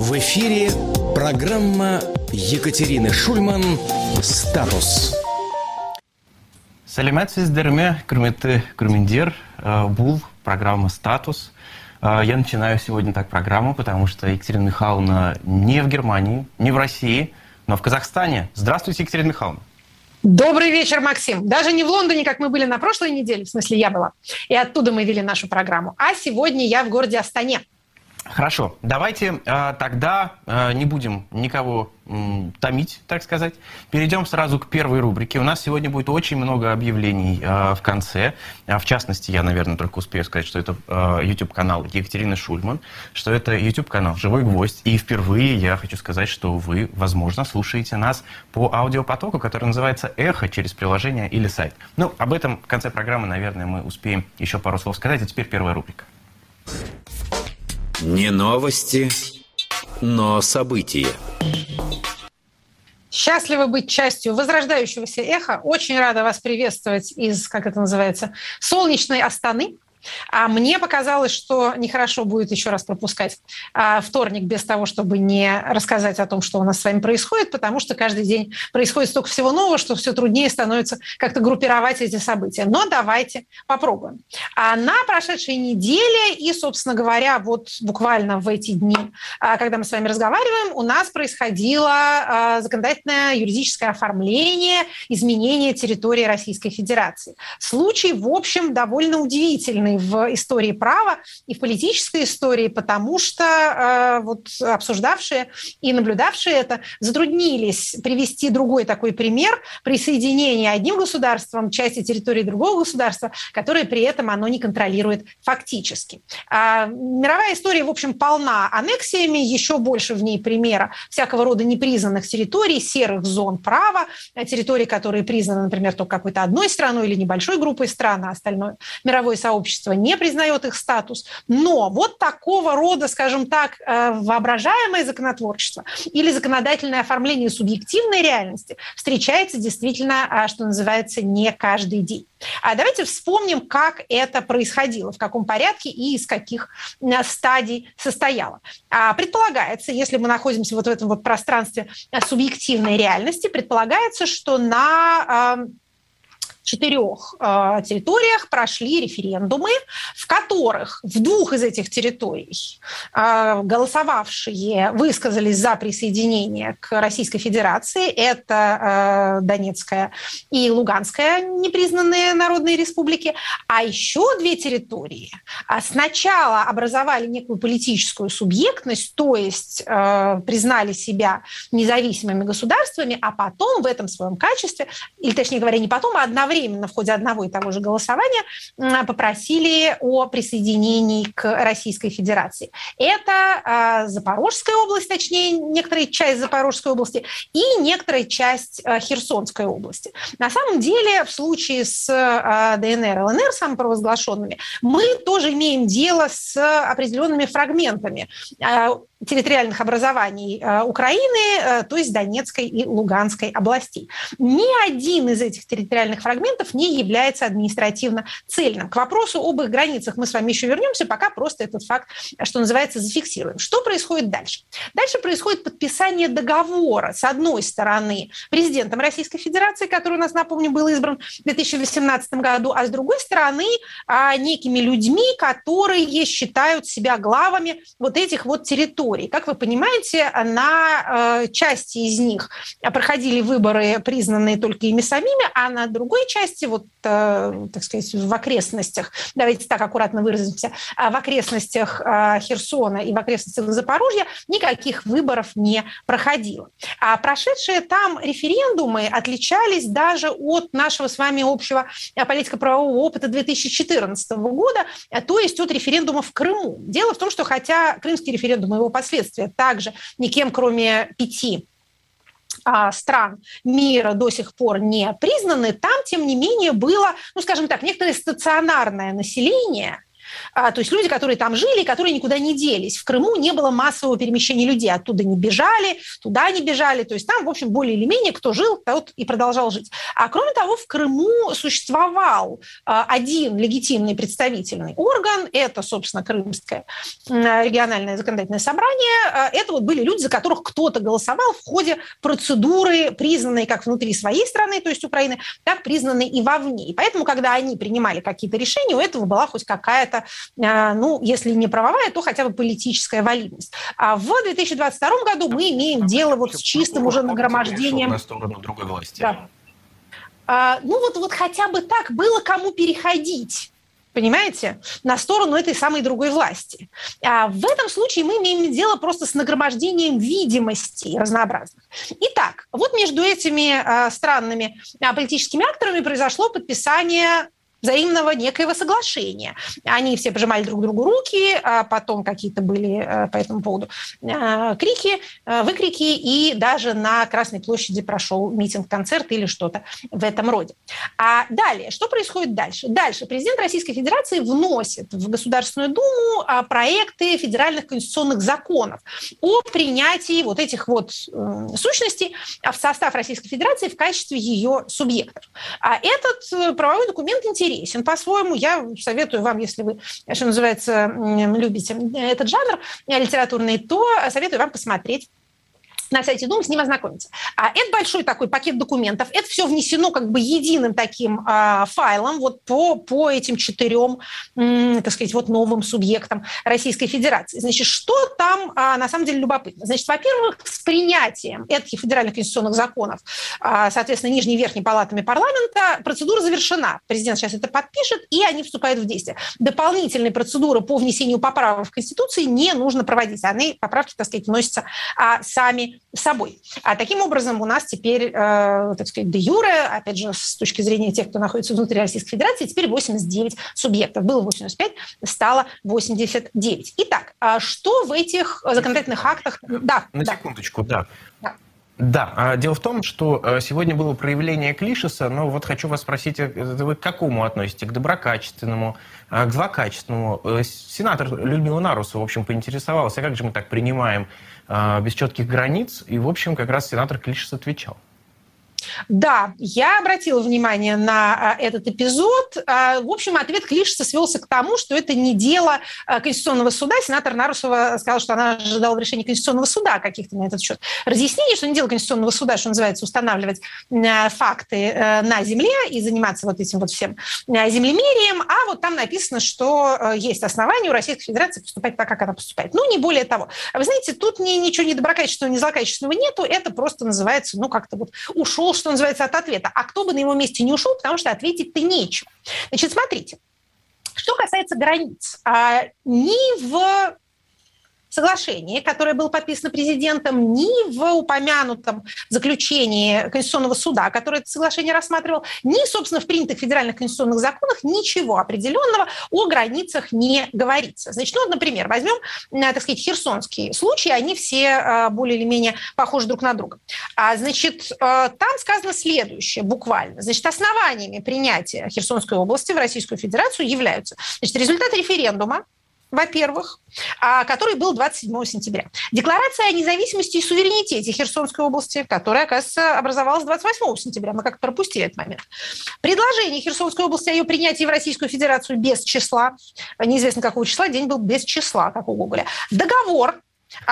В эфире программа Екатерины Шульман «Статус». Сәлеметсіздер құрметті көрермендер бұл программа «Статус». Я начинаю сегодня так программу, потому что Екатерина Михайловна не в Германии, не в России, но в Казахстане. Здравствуйте, Екатерина Михайловна. Добрый вечер, Максим. Даже не в Лондоне, как мы были на прошлой неделе, в смысле я была, и оттуда мы вели нашу программу, а сегодня я в городе Астане. Хорошо, давайте э, тогда э, не будем никого э, томить, так сказать. Перейдем сразу к первой рубрике. У нас сегодня будет очень много объявлений э, в конце. В частности, я, наверное, только успею сказать, что это э, YouTube-канал Екатерины Шульман, что это YouTube-канал «Живой гвоздь». И впервые я хочу сказать, что вы, возможно, слушаете нас по аудиопотоку, который называется «Эхо» через приложение или сайт. Ну, об этом в конце программы, наверное, мы успеем еще пару слов сказать. А теперь первая рубрика. Не новости, но события. Счастливо быть частью возрождающегося эха. Очень рада вас приветствовать из, как это называется, солнечной Астаны. А мне показалось, что нехорошо будет еще раз пропускать а, вторник без того, чтобы не рассказать о том, что у нас с вами происходит, потому что каждый день происходит столько всего нового, что все труднее становится как-то группировать эти события. Но давайте попробуем. А на прошедшей неделе и, собственно говоря, вот буквально в эти дни, а, когда мы с вами разговариваем, у нас происходило а, законодательное юридическое оформление изменения территории Российской Федерации. Случай, в общем, довольно удивительный важный в истории права и в политической истории, потому что э, вот обсуждавшие и наблюдавшие это затруднились привести другой такой пример присоединения одним государством части территории другого государства, которое при этом оно не контролирует фактически. А мировая история, в общем, полна аннексиями, еще больше в ней примера всякого рода непризнанных территорий, серых зон права, территорий, которые признаны, например, только какой-то одной страной или небольшой группой стран, а остальное мировое сообщество общество не признает их статус. Но вот такого рода, скажем так, э, воображаемое законотворчество или законодательное оформление субъективной реальности встречается действительно, а, что называется, не каждый день. А давайте вспомним, как это происходило, в каком порядке и из каких стадий состояло. А, предполагается, если мы находимся вот в этом вот пространстве э, субъективной реальности, предполагается, что на четырех э, территориях прошли референдумы, в которых в двух из этих территорий э, голосовавшие высказались за присоединение к Российской Федерации. Это э, Донецкая и Луганская непризнанные народные республики. А еще две территории а сначала образовали некую политическую субъектность, то есть э, признали себя независимыми государствами, а потом в этом своем качестве, или точнее говоря, не потом, а одновременно одновременно в ходе одного и того же голосования попросили о присоединении к Российской Федерации. Это а, Запорожская область, точнее, некоторая часть Запорожской области и некоторая часть а, Херсонской области. На самом деле, в случае с а, ДНР, ЛНР самопровозглашенными, мы тоже имеем дело с определенными фрагментами территориальных образований э, Украины, э, то есть Донецкой и Луганской областей. Ни один из этих территориальных фрагментов не является административно цельным. К вопросу об их границах мы с вами еще вернемся, пока просто этот факт, что называется, зафиксируем. Что происходит дальше? Дальше происходит подписание договора, с одной стороны, президентом Российской Федерации, который у нас, напомню, был избран в 2018 году, а с другой стороны, а, некими людьми, которые считают себя главами вот этих вот территорий территорий. Как вы понимаете, на э, части из них проходили выборы, признанные только ими самими, а на другой части, вот, э, так сказать, в окрестностях, давайте так аккуратно выразимся, а в окрестностях э, Херсона и в окрестностях Запорожья никаких выборов не проходило. А прошедшие там референдумы отличались даже от нашего с вами общего политико-правового опыта 2014 года, то есть от референдума в Крыму. Дело в том, что хотя крымский референдум и его последствия также никем, кроме пяти а, стран мира до сих пор не признаны, там, тем не менее, было, ну, скажем так, некоторое стационарное население – А, то есть люди, которые там жили, которые никуда не делись. В Крыму не было массового перемещения людей. Оттуда не бежали, туда не бежали. То есть там, в общем, более или менее кто жил, тот и продолжал жить. А кроме того, в Крыму существовал а, один легитимный представительный орган. Это, собственно, Крымское региональное законодательное собрание. А, это вот были люди, за которых кто-то голосовал в ходе процедуры, признанной как внутри своей страны, то есть Украины, так признанной и вовне. И поэтому, когда они принимали какие-то решения, у этого была хоть какая-то, а, ну, если не правовая, то хотя бы политическая валидность. А в 2022 году мы имеем дело вот с чистым уже нагромождением... На сторону другой власти. Да. А, ну вот, вот хотя бы так было кому переходить понимаете, на сторону этой самой другой власти. А в этом случае мы имеем дело просто с нагромождением видимостей разнообразных. Итак, вот между этими э, странными э, политическими акторами произошло подписание взаимного некоего соглашения. Они все пожимали друг другу руки, а потом какие-то были э, по этому поводу э, крики, э, выкрики, и даже на Красной площади прошел митинг-концерт или что-то в этом роде. А далее, что происходит дальше? Дальше президент Российской Федерации вносит в Государственную Думу а, проекты федеральных конституционных законов о принятии вот этих вот сущностей в состав Российской Федерации в качестве ее субъектов. А этот правовой документ интересен интересен по-своему. Я советую вам, если вы, что называется, любите этот жанр литературный, то советую вам посмотреть на сайте Думы с ним ознакомиться. А это большой такой пакет документов. Это все внесено как бы единым таким а, файлом вот по, по этим четырем, так сказать, вот новым субъектам Российской Федерации. Значит, что там а, на самом деле любопытно? Значит, во-первых, с принятием этих федеральных конституционных законов, а, соответственно, нижней и верхней палатами парламента, процедура завершена. Президент сейчас это подпишет, и они вступают в действие. Дополнительные процедуры по внесению поправок в Конституции не нужно проводить. Они, поправки, так сказать, вносятся а, сами собой. А таким образом у нас теперь, э, так сказать, де юре, опять же, с точки зрения тех, кто находится внутри Российской Федерации, теперь 89 субъектов. Было 85, стало 89. Итак, а что в этих законодательных актах... Да, На да. секундочку, да. да. Да, а дело в том, что э, сегодня было проявление клишеса, но вот хочу вас спросить, э, вы к какому относитесь? К доброкачественному, э, к злокачественному? Сенатор Людмила Нарусова, в общем, поинтересовалась, а как же мы так принимаем без четких границ? И, в общем, как раз сенатор Клишес отвечал. Да, я обратила внимание на а, этот эпизод. А, в общем, ответ Клишеса свелся к тому, что это не дело а, Конституционного суда. Сенатор Нарусова сказал, что она ожидала решения Конституционного суда каких-то на этот счет. Разъяснение, что не дело Конституционного суда, что называется, устанавливать факты на земле и заниматься вот этим вот всем землемерием, а вот там написано, что есть основания у Российской Федерации поступать так, как она поступает. Ну, не более того. Вы знаете, тут ни, ничего ни доброкачественного, ни злокачественного нету. Это просто называется, ну, как-то вот ушел, что называется, от ответа. А кто бы на его месте не ушел, потому что ответить-то нечего. Значит, смотрите. Что касается границ, а, ни в соглашении, которое было подписано президентом, ни в упомянутом заключении Конституционного суда, которое это соглашение рассматривал, ни, собственно, в принятых федеральных конституционных законах ничего определенного о границах не говорится. Значит, ну, например, возьмем, э, так сказать, херсонский случай, они все э, более или менее похожи друг на друга. А, значит, э, там сказано следующее буквально. Значит, основаниями принятия Херсонской области в Российскую Федерацию являются значит, результат референдума, во-первых, а, который был 27 сентября. Декларация о независимости и суверенитете Херсонской области, которая, оказывается, образовалась 28 сентября. Мы как-то пропустили этот момент. Предложение Херсонской области о ее принятии в Российскую Федерацию без числа. Неизвестно какого числа, день был без числа, как у Гоголя. Договор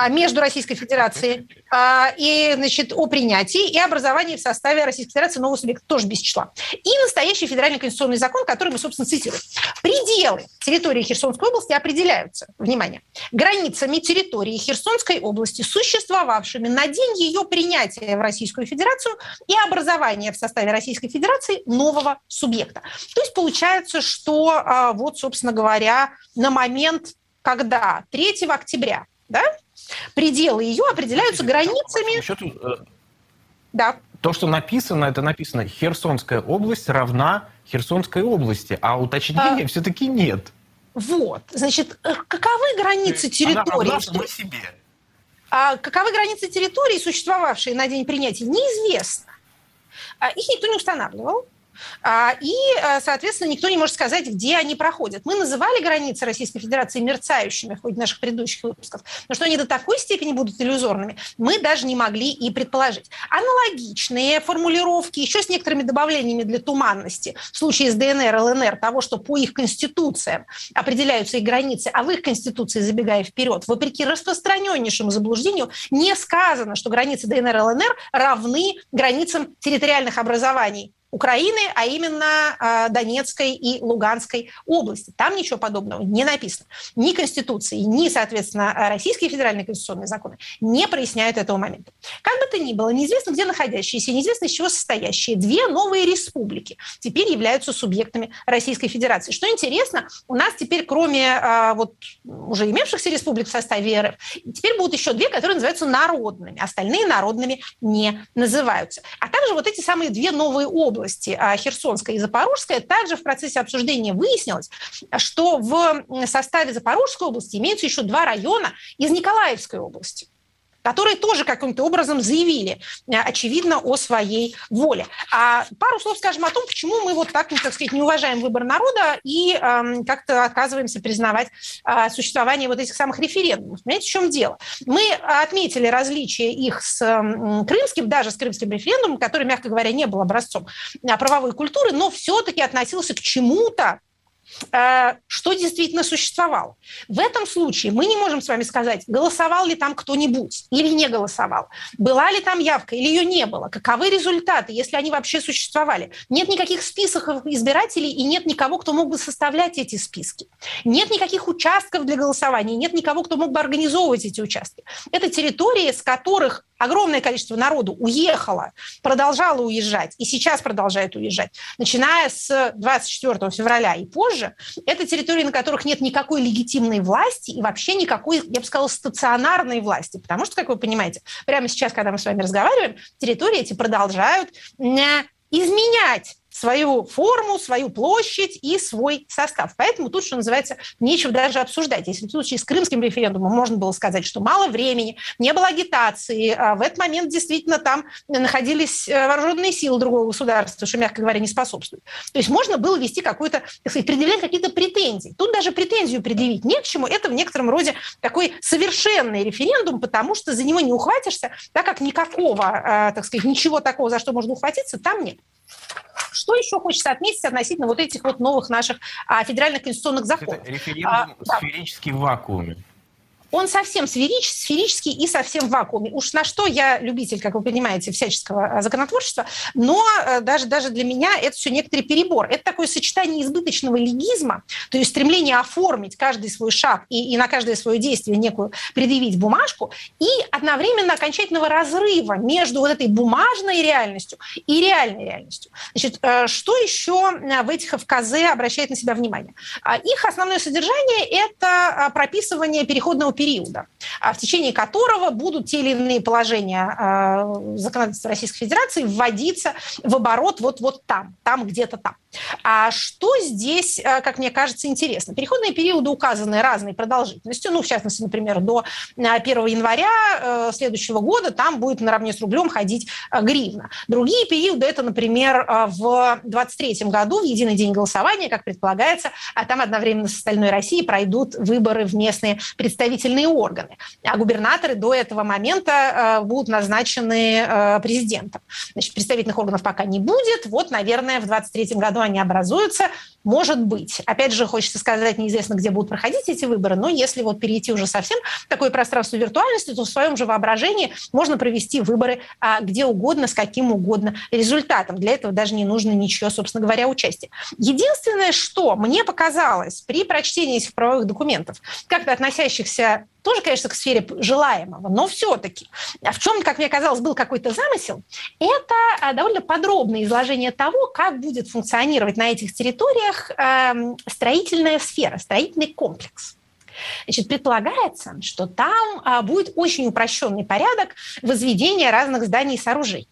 между Российской Федерацией а, и, значит, о принятии и образовании в составе Российской Федерации нового субъекта, тоже без числа. И настоящий федеральный конституционный закон, который мы, собственно, цитируем. Пределы территории Херсонской области определяются, внимание, границами территории Херсонской области, существовавшими на день ее принятия в Российскую Федерацию и образования в составе Российской Федерации нового субъекта. То есть получается, что а, вот, собственно говоря, на момент, когда 3 октября да, пределы ее определяются границами. Счету, э, да. То, что написано, это написано Херсонская область равна Херсонской области, а уточнения а... все-таки нет. Вот, значит, э, каковы границы территории? Она что... себе. А каковы границы территории, существовавшие на день принятия, неизвестно. А их никто не устанавливал. А, и, э, соответственно, никто не может сказать, где они проходят. Мы называли границы Российской Федерации мерцающими в ходе наших предыдущих выпусков, но что они до такой степени будут иллюзорными, мы даже не могли и предположить. Аналогичные формулировки, еще с некоторыми добавлениями для туманности, в случае с ДНР, ЛНР, того, что по их конституциям определяются их границы, а в их конституции, забегая вперед, вопреки распространеннейшему заблуждению, не сказано, что границы ДНР ЛНР равны границам территориальных образований Украины, а именно э, Донецкой и Луганской области. Там ничего подобного не написано. Ни Конституции, ни, соответственно, российские федеральные конституционные законы не проясняют этого момента. Как бы то ни было, неизвестно, где находящиеся, неизвестно, из чего состоящие две новые республики теперь являются субъектами Российской Федерации. Что интересно, у нас теперь, кроме э, вот уже имевшихся республик в составе РФ, теперь будут еще две, которые называются народными. Остальные народными не называются. А также вот эти самые две новые области области, а Херсонская и Запорожская, также в процессе обсуждения выяснилось, что в составе Запорожской области имеются еще два района из Николаевской области которые тоже каким-то образом заявили, э, очевидно, о своей воле. А пару слов скажем о том, почему мы вот так, так сказать, не уважаем выбор народа и э, как-то отказываемся признавать э, существование вот этих самых референдумов. Понимаете, в чем дело? Мы отметили различия их с э, крымским, даже с крымским референдумом, который, мягко говоря, не был образцом э, правовой культуры, но все-таки относился к чему-то, что действительно существовало. В этом случае мы не можем с вами сказать, голосовал ли там кто-нибудь или не голосовал, была ли там явка или ее не было, каковы результаты, если они вообще существовали. Нет никаких списков избирателей и нет никого, кто мог бы составлять эти списки. Нет никаких участков для голосования, нет никого, кто мог бы организовывать эти участки. Это территории, с которых огромное количество народу уехало, продолжало уезжать и сейчас продолжает уезжать, начиная с 24 февраля и позже, это территории, на которых нет никакой легитимной власти и вообще никакой, я бы сказала, стационарной власти. Потому что, как вы понимаете, прямо сейчас, когда мы с вами разговариваем, территории эти продолжают изменять свою форму, свою площадь и свой состав. Поэтому тут, что называется, нечего даже обсуждать. Если в случае с крымским референдумом можно было сказать, что мало времени, не было агитации, а в этот момент действительно там находились э, вооруженные силы другого государства, что, мягко говоря, не способствует. То есть можно было вести какую-то, так сказать, предъявлять какие-то претензии. Тут даже претензию предъявить не к чему. Это в некотором роде такой совершенный референдум, потому что за него не ухватишься, так как никакого, э, так сказать, ничего такого, за что можно ухватиться, там нет. Что еще хочется отметить относительно вот этих вот новых наших а, федеральных конституционных законов? Это референдум а, сферический в вакууме он совсем сферич, сферический и совсем в вакууме. Уж на что я любитель, как вы понимаете, всяческого э, законотворчества, но э, даже, даже для меня это все некоторый перебор. Это такое сочетание избыточного легизма, то есть стремление оформить каждый свой шаг и, и на каждое свое действие некую предъявить бумажку, и одновременно окончательного разрыва между вот этой бумажной реальностью и реальной реальностью. Значит, э, что еще в этих ФКЗ обращает на себя внимание? А их основное содержание – это прописывание переходного периода, а в течение которого будут те или иные положения э, законодательства Российской Федерации вводиться в оборот вот, вот там, там где-то там. А что здесь, э, как мне кажется, интересно? Переходные периоды указаны разной продолжительностью. Ну, в частности, например, до 1 э, января следующего года там будет наравне с рублем ходить гривна. Другие периоды это, например, в 2023 году, в единый день голосования, как предполагается, а там одновременно с остальной Россией пройдут выборы в местные представители исполнительные органы. А губернаторы до этого момента э, будут назначены э, президентом. Значит, представительных органов пока не будет. Вот, наверное, в 2023 году они образуются. Может быть. Опять же, хочется сказать, неизвестно, где будут проходить эти выборы, но если вот перейти уже совсем в такое пространство виртуальности, то в своем же воображении можно провести выборы а, где угодно, с каким угодно результатом. Для этого даже не нужно ничего, собственно говоря, участия. Единственное, что мне показалось при прочтении этих правовых документов, как-то относящихся тоже, конечно, к сфере желаемого, но все-таки. А в чем, как мне казалось, был какой-то замысел, это а, довольно подробное изложение того, как будет функционировать на этих территориях эм, строительная сфера, строительный комплекс. Значит, предполагается, что там а, будет очень упрощенный порядок возведения разных зданий и сооружений.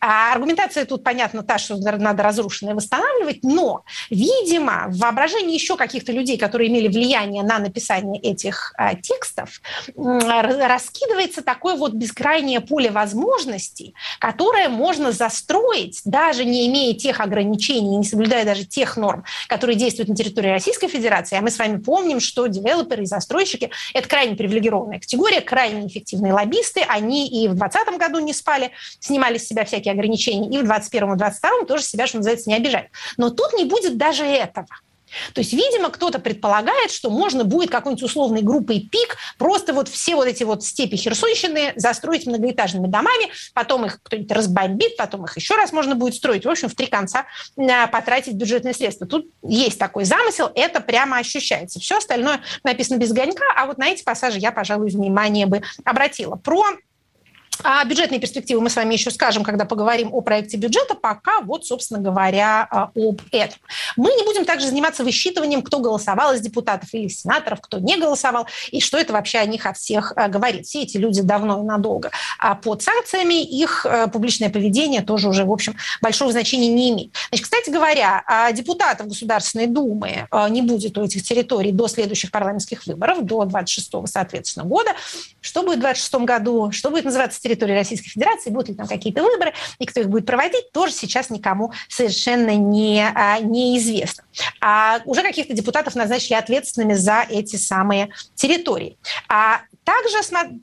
А аргументация тут, понятно, та, что надо разрушенное восстанавливать, но, видимо, в воображении еще каких-то людей, которые имели влияние на написание этих а, текстов, раскидывается такое вот бескрайнее поле возможностей, которое можно застроить, даже не имея тех ограничений, не соблюдая даже тех норм, которые действуют на территории Российской Федерации. А мы с вами помним, что девелоперы и застройщики – это крайне привилегированная категория, крайне эффективные лоббисты. Они и в 2020 году не спали, снимали с себя всякие ограничения, и в 2021-2022 тоже себя, что называется, не обижают. Но тут не будет даже этого. То есть, видимо, кто-то предполагает, что можно будет какой-нибудь условной группой пик просто вот все вот эти вот степи Херсонщины застроить многоэтажными домами, потом их кто-нибудь разбомбит, потом их еще раз можно будет строить. В общем, в три конца а, потратить бюджетные средства. Тут есть такой замысел, это прямо ощущается. Все остальное написано без гонька, а вот на эти пассажи я, пожалуй, внимание бы обратила. Про а бюджетные перспективы мы с вами еще скажем, когда поговорим о проекте бюджета. Пока вот, собственно говоря, а, об этом. Мы не будем также заниматься высчитыванием, кто голосовал из депутатов или сенаторов, кто не голосовал, и что это вообще о них о всех а, говорит. Все эти люди давно и надолго а под санкциями, их публичное поведение тоже уже, в общем, большого значения не имеет. Значит, кстати говоря, депутатов Государственной Думы не будет у этих территорий до следующих парламентских выборов, до 26 соответственно, года. Что будет в 26 году? Что будет называться территории Российской Федерации, будут ли там какие-то выборы, и кто их будет проводить, тоже сейчас никому совершенно не, а, неизвестно. А уже каких-то депутатов назначили ответственными за эти самые территории. А также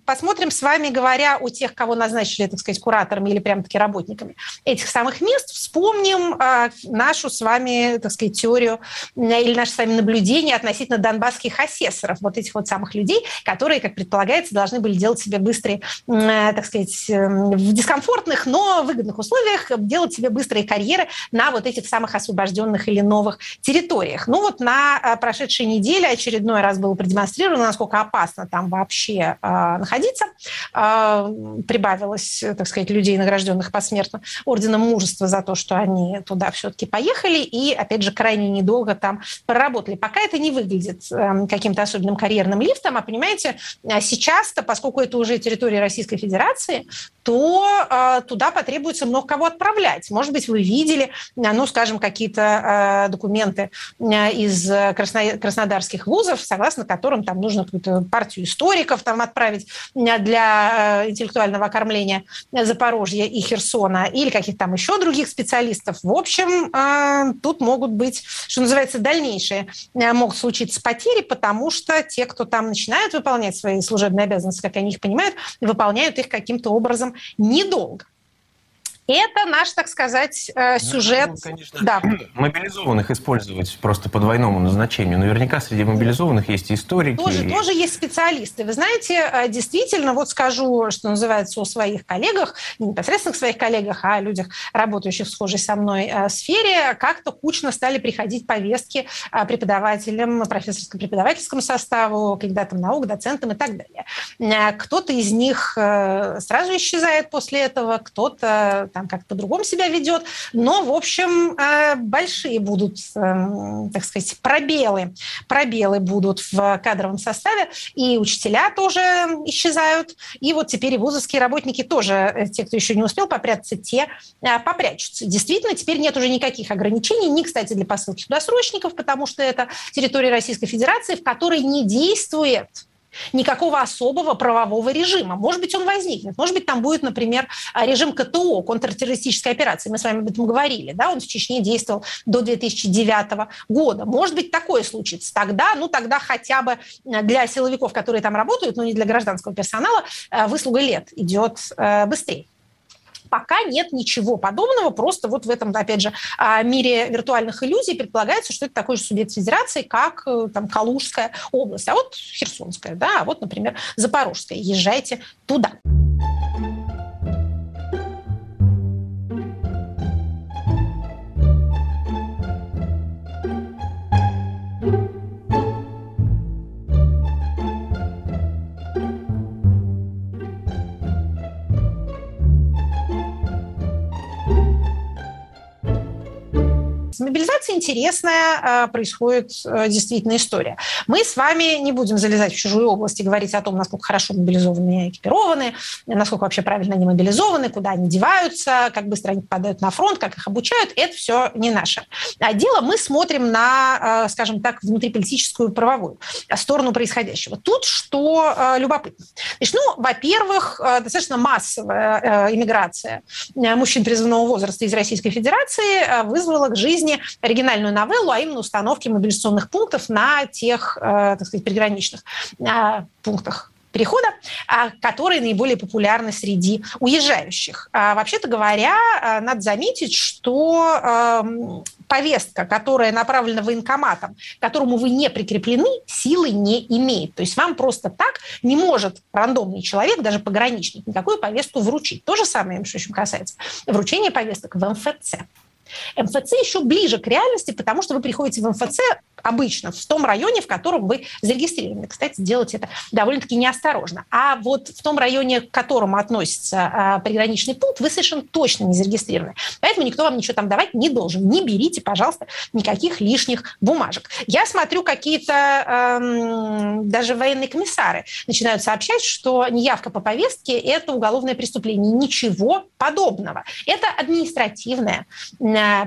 посмотрим с вами, говоря о тех, кого назначили, так сказать, кураторами или прям-таки работниками этих самых мест, вспомним э, нашу с вами, так сказать, теорию или наше с вами наблюдение относительно донбасских асессоров, вот этих вот самых людей, которые, как предполагается, должны были делать себе быстрые, э, так э, в дискомфортных, но выгодных условиях делать себе быстрые карьеры на вот этих самых освобожденных или новых территориях. Ну вот на э, прошедшей неделе очередной раз было продемонстрировано, насколько опасно там вообще а, находиться. А, прибавилось, так сказать, людей, награжденных посмертно орденом мужества за то, что они туда все-таки поехали и, опять же, крайне недолго там проработали. Пока это не выглядит эм, каким-то особенным карьерным лифтом, а, понимаете, сейчас-то, поскольку это уже территория Российской Федерации, то э, туда потребуется много кого отправлять. Может быть, вы видели, ну, скажем, какие-то э, документы из красно- краснодарских вузов, согласно которым там нужно какую-то партию историков, там отправить для э, интеллектуального окормления Запорожья и Херсона или каких-то там еще других специалистов. В общем, э, тут могут быть, что называется, дальнейшие э, могут случиться потери, потому что те, кто там начинают выполнять свои служебные обязанности, как они их понимают, выполняют их каким-то образом недолго. Это наш, так сказать, э, ну, сюжет. Ну, конечно, да. Мобилизованных использовать просто по двойному назначению. Наверняка среди мобилизованных есть историки. Тоже, и... тоже есть специалисты. Вы знаете, э, действительно, вот скажу, что называется, о своих коллегах, не непосредственно своих коллегах, а о людях, работающих в схожей со мной э, сфере, как-то кучно стали приходить повестки преподавателям, профессорско-преподавательскому составу, кандидатам наук, доцентам и так далее. Кто-то из них сразу исчезает после этого, кто-то там как-то по-другому себя ведет, но, в общем, э, большие будут, эм, так сказать, пробелы, пробелы будут в кадровом составе, и учителя тоже исчезают, и вот теперь и вузовские работники тоже, э, те, кто еще не успел попрятаться, те э, попрячутся. Действительно, теперь нет уже никаких ограничений, ни, кстати, для посылки досрочников, потому что это территория Российской Федерации, в которой не действует никакого особого правового режима. Может быть, он возникнет. Может быть, там будет, например, режим КТО, контртеррористической операции. Мы с вами об этом говорили. Да? Он в Чечне действовал до 2009 года. Может быть, такое случится. Тогда, ну, тогда хотя бы для силовиков, которые там работают, но не для гражданского персонала, э, выслуга лет идет быстрее пока нет ничего подобного, просто вот в этом, опять же, а, мире виртуальных иллюзий предполагается, что это такой же субъект федерации, как э, там Калужская область, а вот Херсонская, да, а вот, например, Запорожская. Езжайте туда. С мобилизацией интересная происходит действительно история. Мы с вами не будем залезать в чужую область и говорить о том, насколько хорошо мобилизованные экипированы, насколько вообще правильно они мобилизованы, куда они деваются, как быстро они попадают на фронт, как их обучают. Это все не наше. А дело мы смотрим на, скажем так, внутриполитическую правовую сторону происходящего. Тут что любопытно. Значит, ну, во-первых, достаточно массовая иммиграция мужчин призывного возраста из Российской Федерации вызвала к жизни оригинальную новеллу, а именно установки мобилизационных пунктов на тех, так сказать, приграничных пунктах перехода, а, которые наиболее популярны среди уезжающих. А, вообще-то говоря, надо заметить, что повестка, которая направлена военкоматом, к которому вы не прикреплены, силы не имеет. То есть вам просто так не может рандомный человек, даже пограничник, никакую повестку вручить. То же самое, что еще касается вручения повесток в МФЦ. МФЦ еще ближе к реальности, потому что вы приходите в МФЦ обычно в том районе, в котором вы зарегистрированы. Кстати, делать это довольно-таки неосторожно. А вот в том районе, к которому относится а, приграничный пункт, вы совершенно точно не зарегистрированы. Поэтому никто вам ничего там давать не должен. Не берите, пожалуйста, никаких лишних бумажек. Я смотрю, какие-то эм, даже военные комиссары начинают сообщать, что неявка по повестке – это уголовное преступление. Ничего подобного. Это административное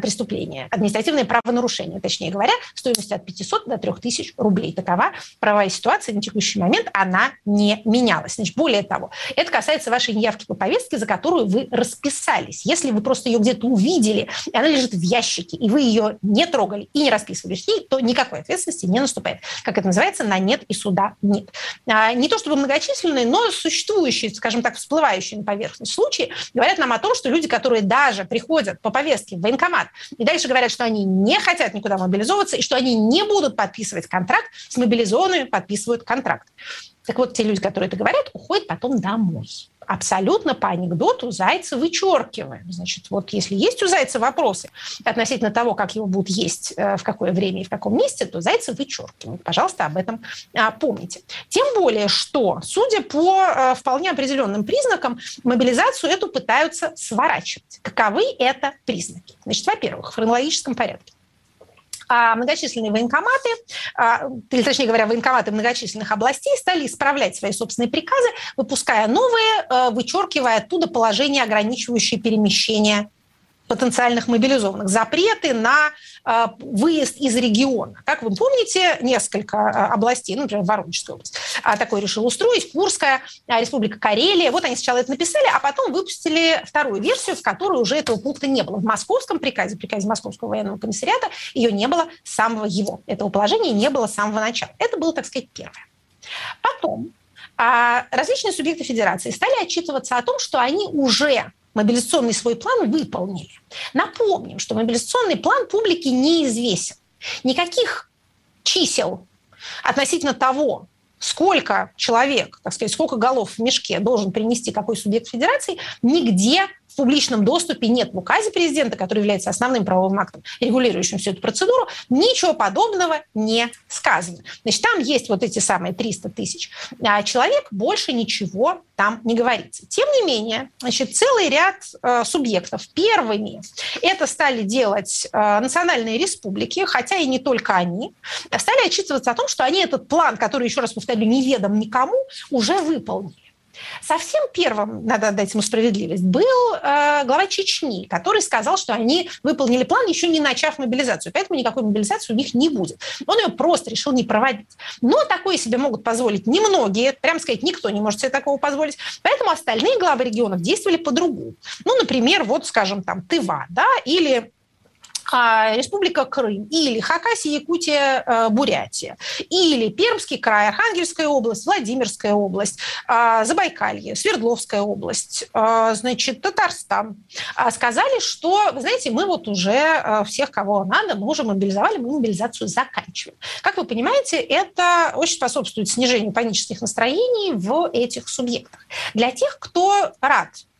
преступление, административное правонарушение, точнее говоря, стоимостью от 500 до 3000 рублей. Такова правовая ситуация на текущий момент, она не менялась. Значит, более того, это касается вашей неявки по повестке, за которую вы расписались. Если вы просто ее где-то увидели, и она лежит в ящике, и вы ее не трогали и не расписывались то никакой ответственности не наступает. Как это называется, на нет и суда нет. А, не то чтобы многочисленные, но существующие, скажем так, всплывающие на поверхность случаи говорят нам о том, что люди, которые даже приходят по повестке в военкомат и дальше говорят, что они не хотят никуда мобилизовываться и что они не будут подписывать контракт, с мобилизованными подписывают контракт. Так вот, те люди, которые это говорят, уходят потом домой. Абсолютно по анекдоту Зайца вычеркиваем. Значит, вот если есть у Зайца вопросы относительно того, как его будут есть, э, в какое время и в каком месте, то Зайца вычеркиваем. Пожалуйста, об этом а, помните. Тем более, что, судя по э, вполне определенным признакам, мобилизацию эту пытаются сворачивать. Каковы это признаки? Значит, во-первых, в хронологическом порядке многочисленные военкоматы, а, или точнее говоря, военкоматы многочисленных областей стали исправлять свои собственные приказы, выпуская новые, э, вычеркивая оттуда положения, ограничивающие перемещение потенциальных мобилизованных, запреты на э, выезд из региона. Как вы помните, несколько э, областей, ну, например, Воронежская область, а, такой решил устроить, Курская, а, Республика Карелия. Вот они сначала это написали, а потом выпустили вторую версию, в которой уже этого пункта не было. В московском приказе, приказе Московского военного комиссариата, ее не было с самого его. Этого положения не было с самого начала. Это было, так сказать, первое. Потом а, различные субъекты федерации стали отчитываться о том, что они уже мобилизационный свой план выполнили. Напомним, что мобилизационный план публике неизвестен. Никаких чисел относительно того, сколько человек, так сказать, сколько голов в мешке должен принести какой субъект федерации, нигде в публичном доступе нет в указе президента, который является основным правовым актом, регулирующим всю эту процедуру, ничего подобного не сказано. Значит, там есть вот эти самые 300 тысяч а человек, больше ничего там не говорится. Тем не менее, значит, целый ряд э, субъектов первыми это стали делать э, национальные республики, хотя и не только они, стали отчитываться о том, что они этот план, который, еще раз повторю, неведом никому, уже выполнили. Совсем первым, надо отдать ему справедливость, был э, глава Чечни, который сказал, что они выполнили план, еще не начав мобилизацию, поэтому никакой мобилизации у них не будет. Он ее просто решил не проводить. Но такое себе могут позволить немногие, прям сказать, никто не может себе такого позволить, поэтому остальные главы регионов действовали по-другому. Ну, например, вот, скажем, там, Тыва, да, или Республика Крым, или Хакасия, Якутия, э, Бурятия, или Пермский край, Архангельская область, Владимирская область, а, Забайкалье, Свердловская область, а, значит, Татарстан, сказали, что, вы знаете, мы вот уже э, всех, кого надо, мы уже мобилизовали, мы мобилизацию заканчиваем. Как вы понимаете, это очень способствует снижению панических настроений в этих субъектах. Для тех, кто рад Э,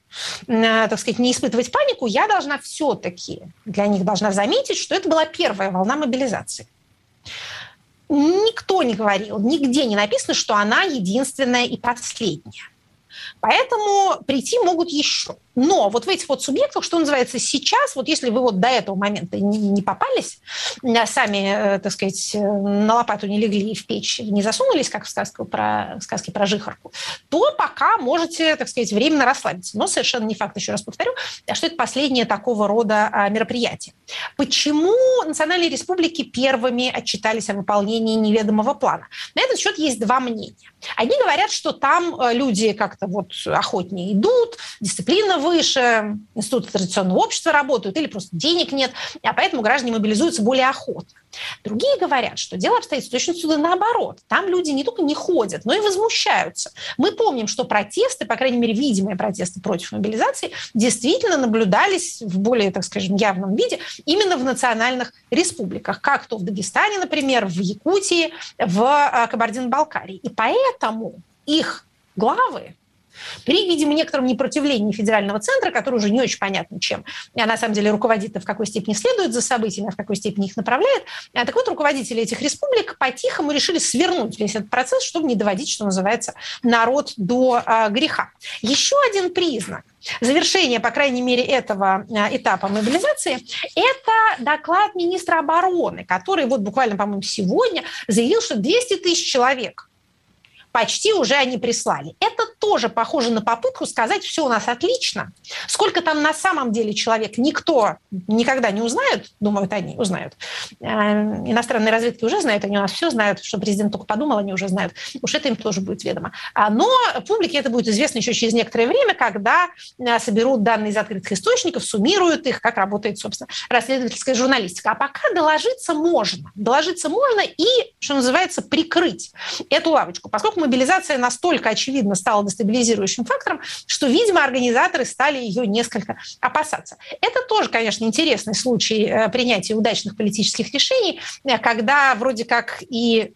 так сказать, не испытывать панику, я должна все-таки для них должна заметить, что это была первая волна мобилизации. Никто не говорил, нигде не написано, что она единственная и последняя. Поэтому прийти могут еще. Но вот в этих вот субъектах, что называется, сейчас, вот если вы вот до этого момента не, попались, сами, э, так сказать, э, на лопату не легли в печь, не засунулись, как в сказку про, сказке про жихарку, то пока можете, так сказать, временно расслабиться. Но совершенно не факт, еще раз повторю, что это последнее такого рода а, мероприятие. Почему национальные республики первыми отчитались о выполнении неведомого плана? На этот счет есть два мнения. Одни говорят, что там э, люди как-то вот охотнее идут, дисциплина выше, институты традиционного общества работают или просто денег нет, а поэтому граждане мобилизуются более охотно. Другие говорят, что дело обстоит точно сюда наоборот. Там люди не только не ходят, но и возмущаются. Мы помним, что протесты, по крайней мере, видимые протесты против мобилизации, действительно наблюдались в более, так скажем, явном виде именно в национальных республиках, как то в Дагестане, например, в Якутии, в э, Кабардино-Балкарии. И поэтому их главы при, видимо, некотором непротивлении федерального центра, который уже не очень понятно чем, а на самом деле руководит в какой степени следует за событиями, а в какой степени их направляет. А так вот, руководители этих республик по-тихому решили свернуть весь этот процесс, чтобы не доводить, что называется, народ до э, греха. Еще один признак завершение, по крайней мере, этого этапа мобилизации, это доклад министра обороны, который вот буквально, по-моему, сегодня заявил, что 200 тысяч человек почти уже они прислали. Это тоже похоже на попытку сказать, все у нас отлично. Сколько там на самом деле человек, никто никогда не узнает, думают они, узнают. Э, иностранные разведки уже знают, они у нас все знают, что президент только подумал, они уже знают. Уж это им тоже будет ведомо. А, но публике это будет известно еще через некоторое время, когда э, соберут данные из открытых источников, суммируют их, как работает, собственно, расследовательская журналистика. А пока доложиться можно. Доложиться можно и, что называется, прикрыть эту лавочку. Поскольку мобилизация настолько очевидно стала дестабилизирующим фактором, что, видимо, организаторы стали ее несколько опасаться. Это тоже, конечно, интересный случай э, принятия удачных политических решений, э, когда вроде как и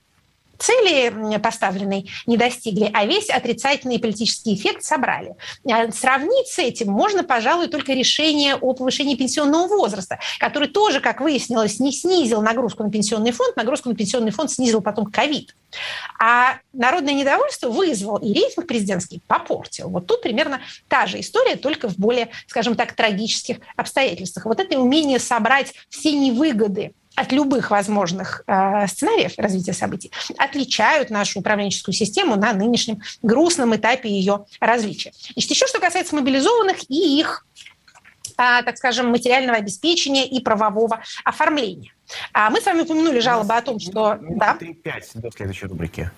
цели поставленной не достигли, а весь отрицательный политический эффект собрали. А сравнить с этим можно, пожалуй, только решение о повышении пенсионного возраста, который тоже, как выяснилось, не снизил нагрузку на пенсионный фонд, нагрузку на пенсионный фонд снизил потом ковид. А народное недовольство вызвал и рейтинг президентский попортил. Вот тут примерно та же история, только в более, скажем так, трагических обстоятельствах. Вот это умение собрать все невыгоды от любых возможных э, сценариев развития событий отличают нашу управленческую систему на нынешнем грустном этапе ее различия. Значит, еще что касается мобилизованных и их а, так скажем, материального обеспечения и правового оформления. А мы с вами упомянули жалобы о том, что... Да? 3-5 до следующей рубрики.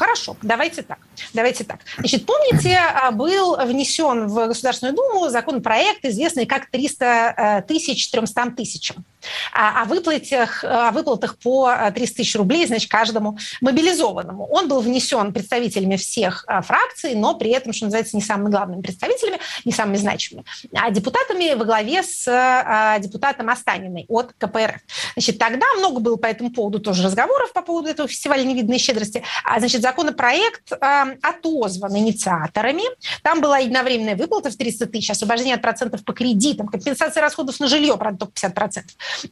Хорошо, давайте так. Давайте так. Значит, помните, а, был внесен в Государственную Думу законопроект, известный как 300 э, тысяч 300 тысячам о выплатах, о выплатах по 300 тысяч рублей, значит, каждому мобилизованному. Он был внесен представителями всех а, фракций, но при этом, что называется, не самыми главными представителями, не самыми значимыми, а депутатами во главе с а, депутатом Останиной от КПРФ. Значит, тогда много было по этому поводу тоже разговоров по поводу этого фестиваля невиданной щедрости. А, значит, законопроект отозван инициаторами. Там была единовременная выплата в 300 тысяч, освобождение от процентов по кредитам, компенсация расходов на жилье, правда, только 50%.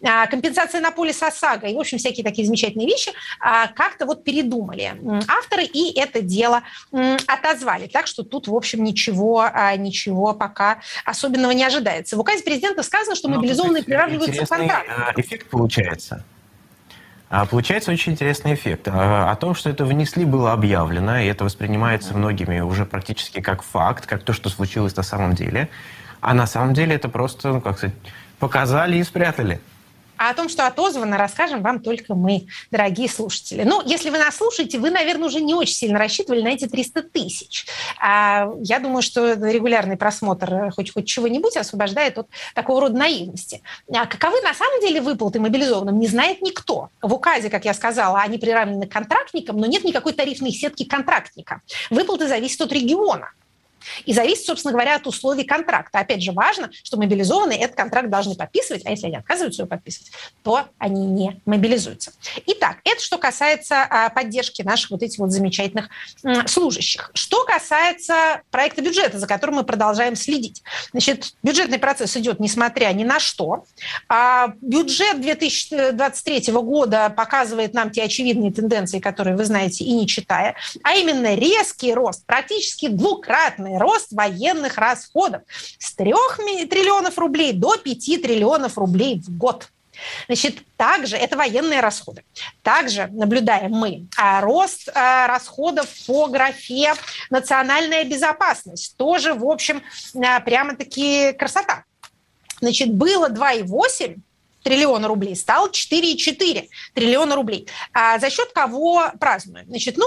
А, компенсация на поле ОСАГО и, в общем, всякие такие замечательные вещи а, как-то вот передумали авторы и это дело отозвали. Так что тут, в общем, ничего, а, ничего пока особенного не ожидается. В указе президента сказано, что ну, мобилизованные приравниваются к контракту. эффект получается. Получается очень интересный эффект. О том, что это внесли, было объявлено, и это воспринимается многими уже практически как факт, как то, что случилось на самом деле. А на самом деле это просто, ну, как сказать, Показали и спрятали. А о том, что отозвано, расскажем вам только мы, дорогие слушатели. Ну, если вы нас слушаете, вы, наверное, уже не очень сильно рассчитывали на эти 300 тысяч. А я думаю, что регулярный просмотр хоть, хоть чего-нибудь освобождает от такого рода наивности. А каковы на самом деле выплаты мобилизованным, не знает никто. В указе, как я сказала, они приравнены к контрактникам, но нет никакой тарифной сетки контрактника. Выплаты зависят от региона. И зависит, собственно говоря, от условий контракта. Опять же, важно, что мобилизованные этот контракт должны подписывать, а если они отказываются его подписывать, то они не мобилизуются. Итак, это что касается а, поддержки наших вот этих вот замечательных служащих. Что касается проекта бюджета, за которым мы продолжаем следить. Значит, бюджетный процесс идет несмотря ни на что. А бюджет 2023 года показывает нам те очевидные тенденции, которые вы знаете и не читая, а именно резкий рост, практически двукратный рост военных расходов с 3 триллионов рублей до 5 триллионов рублей в год. Значит, также это военные расходы. Также наблюдаем мы а, рост а, расходов по графе национальная безопасность. Тоже, в общем, а, прямо-таки красота. Значит, было 2,8 триллиона рублей, стало 4,4 триллиона рублей. А за счет кого празднуем? Значит, ну,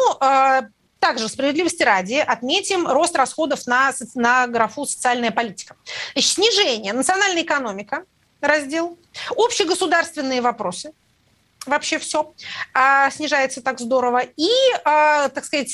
также, справедливости ради, отметим рост расходов на, на графу «социальная политика». Значит, снижение национальная экономика, раздел, общегосударственные вопросы, вообще все а, снижается так здорово. И, а, так сказать,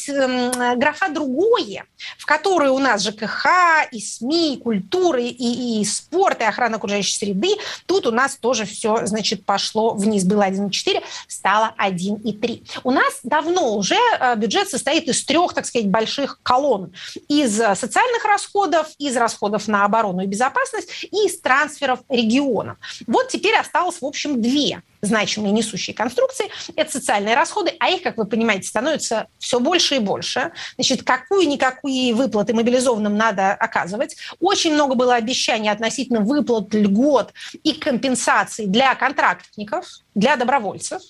графа другое, в которой у нас ЖКХ, и СМИ, и культура, и, и спорт, и охрана окружающей среды, тут у нас тоже все, значит, пошло вниз. Было 1,4, стало 1,3. У нас давно уже а, бюджет состоит из трех, так сказать, больших колонн. Из социальных расходов, из расходов на оборону и безопасность, и из трансферов регионам. Вот теперь осталось, в общем, две значимые несущие конструкции, это социальные расходы, а их, как вы понимаете, становится все больше и больше. Значит, какую-никакие выплаты мобилизованным надо оказывать. Очень много было обещаний относительно выплат, льгот и компенсаций для контрактников, для добровольцев.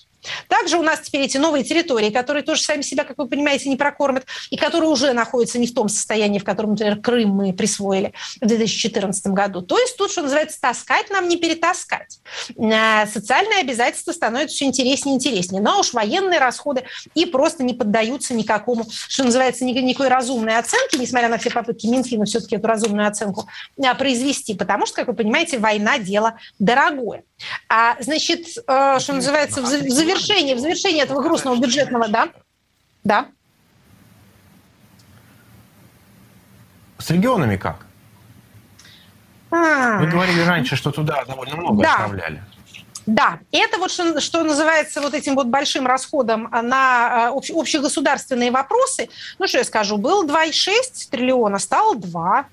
Также у нас теперь эти новые территории, которые тоже сами себя, как вы понимаете, не прокормят, и которые уже находятся не в том состоянии, в котором, например, Крым мы присвоили в 2014 году. То есть тут, что называется, таскать нам не перетаскать. Э, социальные обязательства становятся все интереснее и интереснее. Но уж военные расходы и просто не поддаются никакому, что называется, никакой разумной оценке, несмотря на все попытки Минфина все-таки эту разумную оценку э, произвести, потому что, как вы понимаете, война – дело дорогое. А, значит, э, что называется, в завершении, в завершении этого грустного бюджетного, да, да. С регионами как? А. Вы говорили раньше, что туда довольно много да. оставляли. Да, это вот что, что называется вот этим вот большим расходом на э, общегосударственные вопросы. Ну, что я скажу, было 2,6 триллиона, стало 2.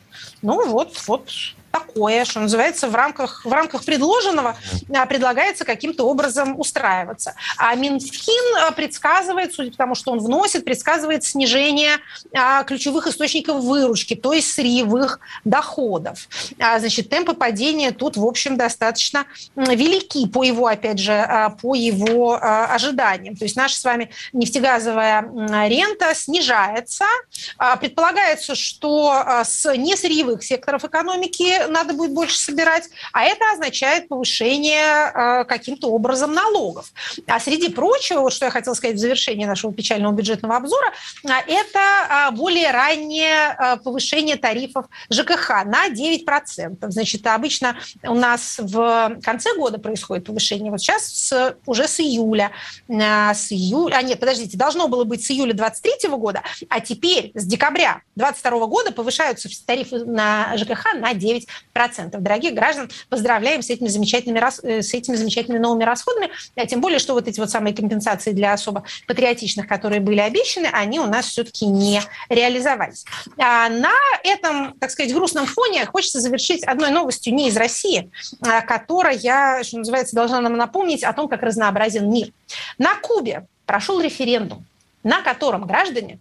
Ну, вот, вот такое, что называется, в рамках, в рамках предложенного а, предлагается каким-то образом устраиваться. А Минфин а, предсказывает, судя по тому, что он вносит, предсказывает снижение а, ключевых источников выручки, то есть сырьевых доходов. Значит, темпы падения тут, в общем, достаточно велики по его, опять же, по его ожиданиям. То есть наша с вами нефтегазовая рента снижается. Предполагается, что с несырьевых секторов экономики надо будет больше собирать, а это означает повышение э, каким-то образом налогов. А среди прочего, вот что я хотела сказать в завершении нашего печального бюджетного обзора, э, это э, более раннее повышение тарифов ЖКХ на 9%. Значит, обычно у нас в конце года происходит повышение, вот сейчас с, уже с июля. С июля, а нет, подождите, должно было быть с июля 23 года, а теперь с декабря 22 года повышаются тарифы на ЖКХ на 9%. 10%. Дорогих граждан, поздравляем с этими замечательными, э, с этими замечательными новыми расходами. Тем более, что вот эти вот самые компенсации для особо патриотичных, которые были обещаны, они у нас все-таки не реализовались. А на этом, так сказать, грустном фоне хочется завершить одной новостью не из России, а, которая, что называется, должна нам напомнить о том, как разнообразен мир. На Кубе прошел референдум, на котором граждане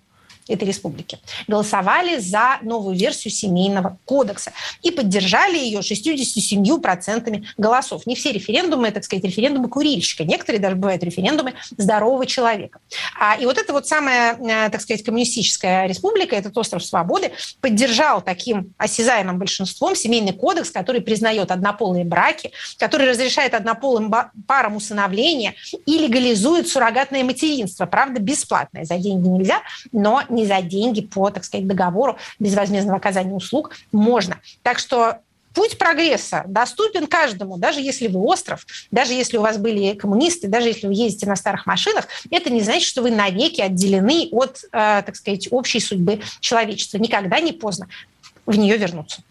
этой республики, голосовали за новую версию семейного кодекса и поддержали ее 67% голосов. Не все референдумы, так сказать, референдумы курильщика. Некоторые даже бывают референдумы здорового человека. А, и вот эта вот самая, э, так сказать, коммунистическая республика, этот остров свободы, поддержал таким осязаемым большинством семейный кодекс, который признает однополые браки, который разрешает однополым парам усыновление и легализует суррогатное материнство. Правда, бесплатное. За деньги нельзя, но не за деньги по, так сказать, договору безвозмездного оказания услуг можно. Так что путь прогресса доступен каждому, даже если вы остров, даже если у вас были коммунисты, даже если вы ездите на старых машинах, это не значит, что вы навеки отделены от, э, так сказать, общей судьбы человечества. Никогда не поздно в нее вернуться.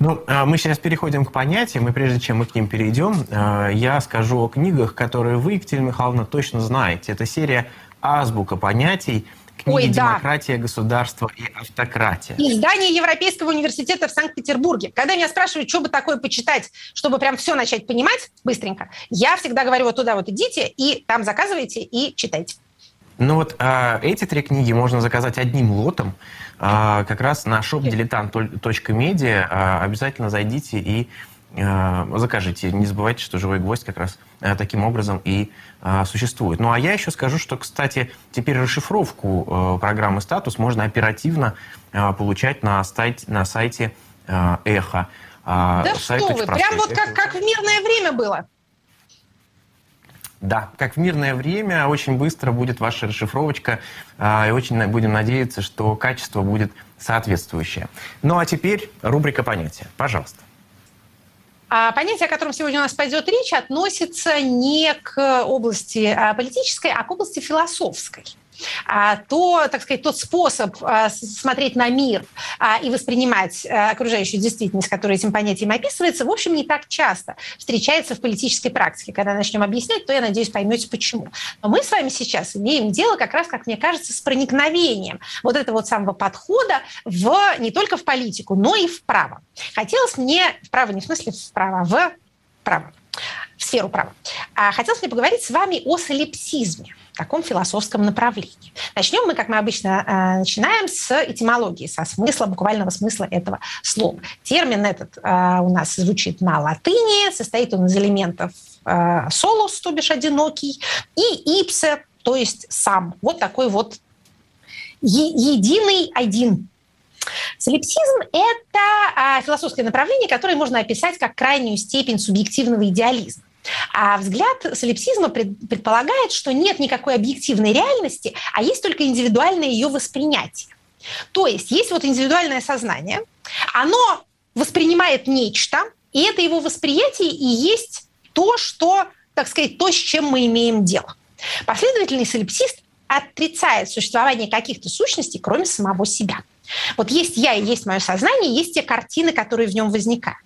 Ну, а мы сейчас переходим к понятиям, и прежде чем мы к ним перейдем, э, я скажу о книгах, которые вы, Екатерина Михайловна, точно знаете. Это серия «Азбука понятий», книги Ой, «Демократия, да. государство и автократия». Издание Европейского университета в Санкт-Петербурге. Когда меня спрашивают, что бы такое почитать, чтобы прям все начать понимать быстренько, я всегда говорю, вот туда вот идите, и там заказывайте и читайте. Ну вот а, эти три книги можно заказать одним лотом. А, как раз на shop diletant.media а, обязательно зайдите и закажите. Не забывайте, что «Живой гвоздь» как раз а, таким образом и а, существует. Ну а я еще скажу, что, кстати, теперь расшифровку а, программы «Статус» можно оперативно а, получать на, сайте, на сайте а, «Эхо». А, да что вы, прям вот как, как в мирное время было. Да, как в мирное время, очень быстро будет ваша расшифровочка, а, и очень будем надеяться, что качество будет соответствующее. Ну а теперь рубрика понятия. Пожалуйста. А понятие, о котором сегодня у нас пойдет речь, относится не к области а, политической, а к области философской. А, то, так сказать, тот способ а, смотреть на мир а, и воспринимать окружающую действительность, которая этим понятием описывается, в общем, не так часто встречается в политической практике. Когда начнем объяснять, то, я надеюсь, поймете, почему. Но мы с вами сейчас имеем дело как раз, как мне кажется, с проникновением вот этого вот самого подхода в, не только в политику, но и в право. Хотелось мне, в право не в смысле в право, в право, в сферу права. Хотелось мне поговорить с вами о солипсизме таком философском направлении. Начнем мы, как мы обычно э, начинаем, с этимологии, со смысла, буквального смысла этого слова. Термин этот э, у нас звучит на латыни, состоит он из элементов э, солус, то бишь одинокий, и ипсе, то есть сам. Вот такой вот единый один Солипсизм – это философское направление, которое можно описать как крайнюю степень субъективного идеализма. А взгляд солипсизма предполагает, что нет никакой объективной реальности, а есть только индивидуальное ее воспринятие. То есть есть вот индивидуальное сознание, оно воспринимает нечто, и это его восприятие и есть то, что, так сказать, то, с чем мы имеем дело. Последовательный солипсист отрицает существование каких-то сущностей, кроме самого себя. Вот есть я и есть мое сознание, есть те картины, которые в нем возникают.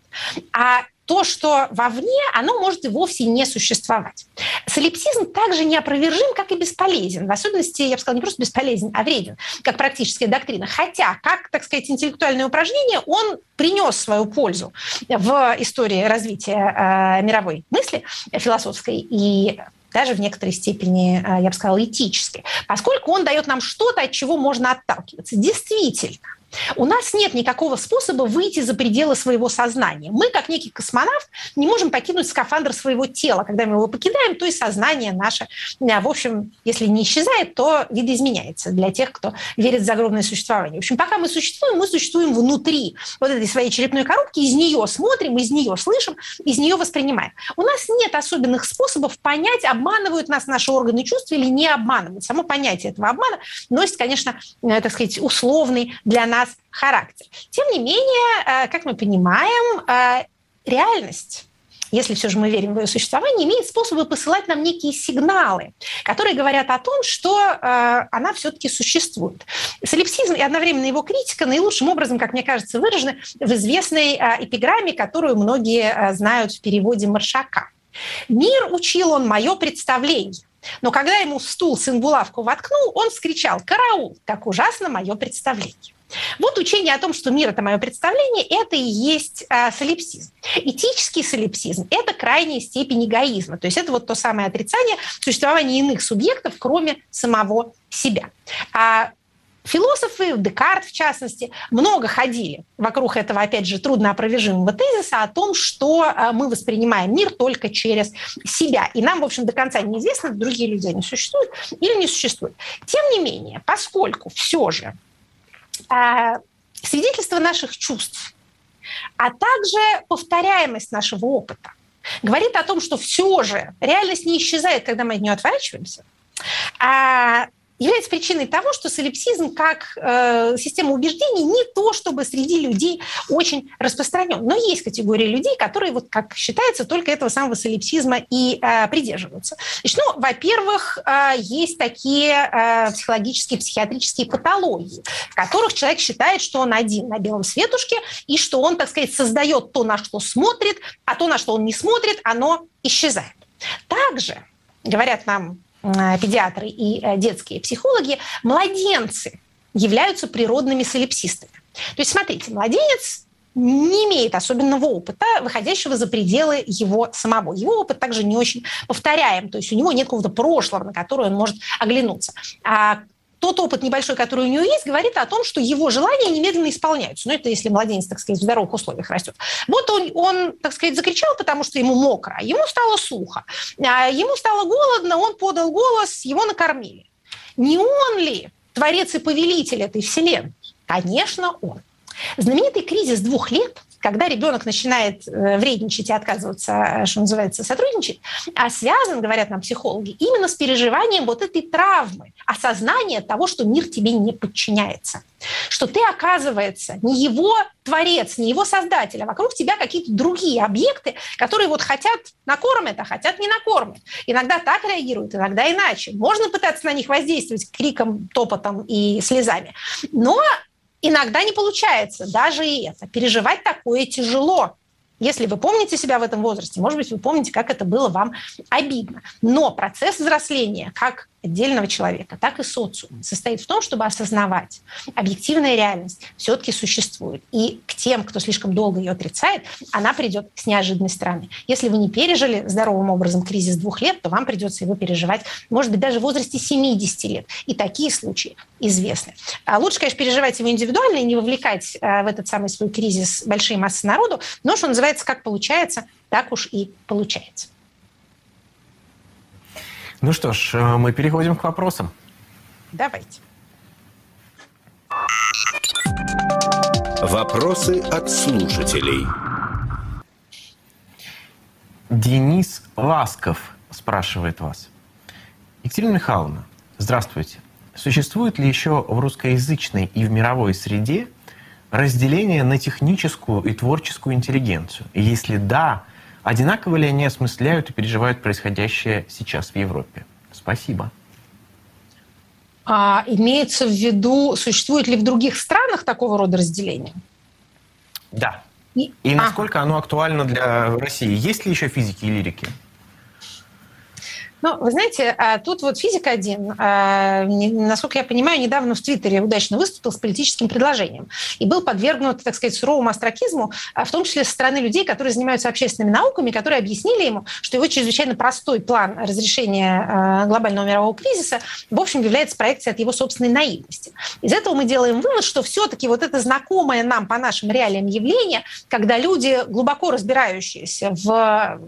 А то, что вовне, оно может и вовсе не существовать. Солипсизм также неопровержим, как и бесполезен. В особенности, я бы сказала, не просто бесполезен, а вреден, как практическая доктрина. Хотя, как, так сказать, интеллектуальное упражнение, он принес свою пользу в истории развития э, мировой мысли философской и даже в некоторой степени, э, я бы сказала, этической, поскольку он дает нам что-то, от чего можно отталкиваться. Действительно, у нас нет никакого способа выйти за пределы своего сознания. Мы, как некий космонавт, не можем покинуть скафандр своего тела. Когда мы его покидаем, то и сознание наше, э, в общем, если не исчезает, то видоизменяется для тех, кто верит в загробное существование. В общем, пока мы существуем, мы существуем внутри вот этой своей черепной коробки, из нее смотрим, из нее слышим, из нее воспринимаем. У нас нет особенных способов понять, обманывают нас наши органы чувств или не обманывают. Само понятие этого обмана носит, конечно, э, так сказать, условный для нас нас характер. Тем не менее, э, как мы понимаем, э, реальность если все же мы верим в ее существование, имеет способы посылать нам некие сигналы, которые говорят о том, что э, она все-таки существует. Солипсизм и одновременно его критика наилучшим образом, как мне кажется, выражены в известной эпиграмме, которую многие знают в переводе Маршака. «Мир учил он мое представление». Но когда ему стул сын булавку воткнул, он вскричал «Караул! Как ужасно мое представление!» Вот учение о том, что мир – это мое представление, это и есть э, солипсизм. Этический солипсизм – это крайняя степень эгоизма. То есть это вот то самое отрицание существования иных субъектов, кроме самого себя. А Философы, Декарт в частности, много ходили вокруг этого, опять же, трудноопровержимого тезиса о том, что а, мы воспринимаем мир только через себя. И нам, в общем, до конца неизвестно, другие люди не существуют или не существуют. Тем не менее, поскольку все же свидетельство наших чувств, а также повторяемость нашего опыта. Говорит о том, что все же реальность не исчезает, когда мы от нее отворачиваемся, а является причиной того, что солипсизм как э, система убеждений не то, чтобы среди людей очень распространен. Но есть категория людей, которые, вот как считается, только этого самого солипсизма и э, придерживаются. Значит, ну, во-первых, э, есть такие э, психологические, психиатрические патологии, в которых человек считает, что он один на белом светушке, и что он, так сказать, создает то, на что смотрит, а то, на что он не смотрит, оно исчезает. Также, говорят нам педиатры и э, детские психологи, младенцы являются природными солипсистами. То есть, смотрите, младенец не имеет особенного опыта, выходящего за пределы его самого. Его опыт также не очень повторяем, то есть у него нет какого-то прошлого, на которое он может оглянуться. А тот опыт небольшой, который у него есть, говорит о том, что его желания немедленно исполняются. Ну, это если младенец, так сказать, в здоровых условиях растет. Вот он, он так сказать, закричал, потому что ему мокро, а ему стало сухо, а ему стало голодно, он подал голос, его накормили. Не он ли творец и повелитель этой вселенной? Конечно, он. Знаменитый кризис двух лет – когда ребенок начинает э, вредничать и отказываться, э, что называется, сотрудничать, а связан, говорят нам психологи, именно с переживанием вот этой травмы, осознания того, что мир тебе не подчиняется, что ты, оказывается, не его творец, не его создатель, а вокруг тебя какие-то другие объекты, которые вот хотят накормят, а хотят не накормят. Иногда так реагируют, иногда иначе. Можно пытаться на них воздействовать криком, топотом и слезами, но Иногда не получается даже и это. Переживать такое тяжело. Если вы помните себя в этом возрасте, может быть, вы помните, как это было вам обидно. Но процесс взросления, как отдельного человека, так и социума состоит в том, чтобы осознавать, объективная реальность все-таки существует. И к тем, кто слишком долго ее отрицает, она придет с неожиданной стороны. Если вы не пережили здоровым образом кризис двух лет, то вам придется его переживать, может быть, даже в возрасте 70 лет. И такие случаи известны. А лучше, конечно, переживать его индивидуально и не вовлекать э, в этот самый свой кризис большие массы народу, но, что называется, как получается, так уж и получается. Ну что ж, э, мы переходим к вопросам. Давайте. Вопросы от слушателей. Денис Ласков спрашивает вас. Екатерина Михайловна, здравствуйте. Существует ли еще в русскоязычной и в мировой среде разделение на техническую и творческую интеллигенцию? И если да, Одинаково ли они осмысляют и переживают происходящее сейчас в Европе? Спасибо. А, имеется в виду, существует ли в других странах такого рода разделение? Да. И, и насколько а. оно актуально для России? Есть ли еще физики и лирики? Ну, вы знаете, а, тут вот физик один, а, насколько я понимаю, недавно в Твиттере удачно выступил с политическим предложением и был подвергнут, так сказать, суровому астракизму, а, в том числе со стороны людей, которые занимаются общественными науками, которые объяснили ему, что его чрезвычайно простой план разрешения глобального мирового кризиса, в общем, является проекцией от его собственной наивности. Из этого мы делаем вывод, что все-таки вот это знакомое нам по нашим реалиям явление, когда люди, глубоко разбирающиеся в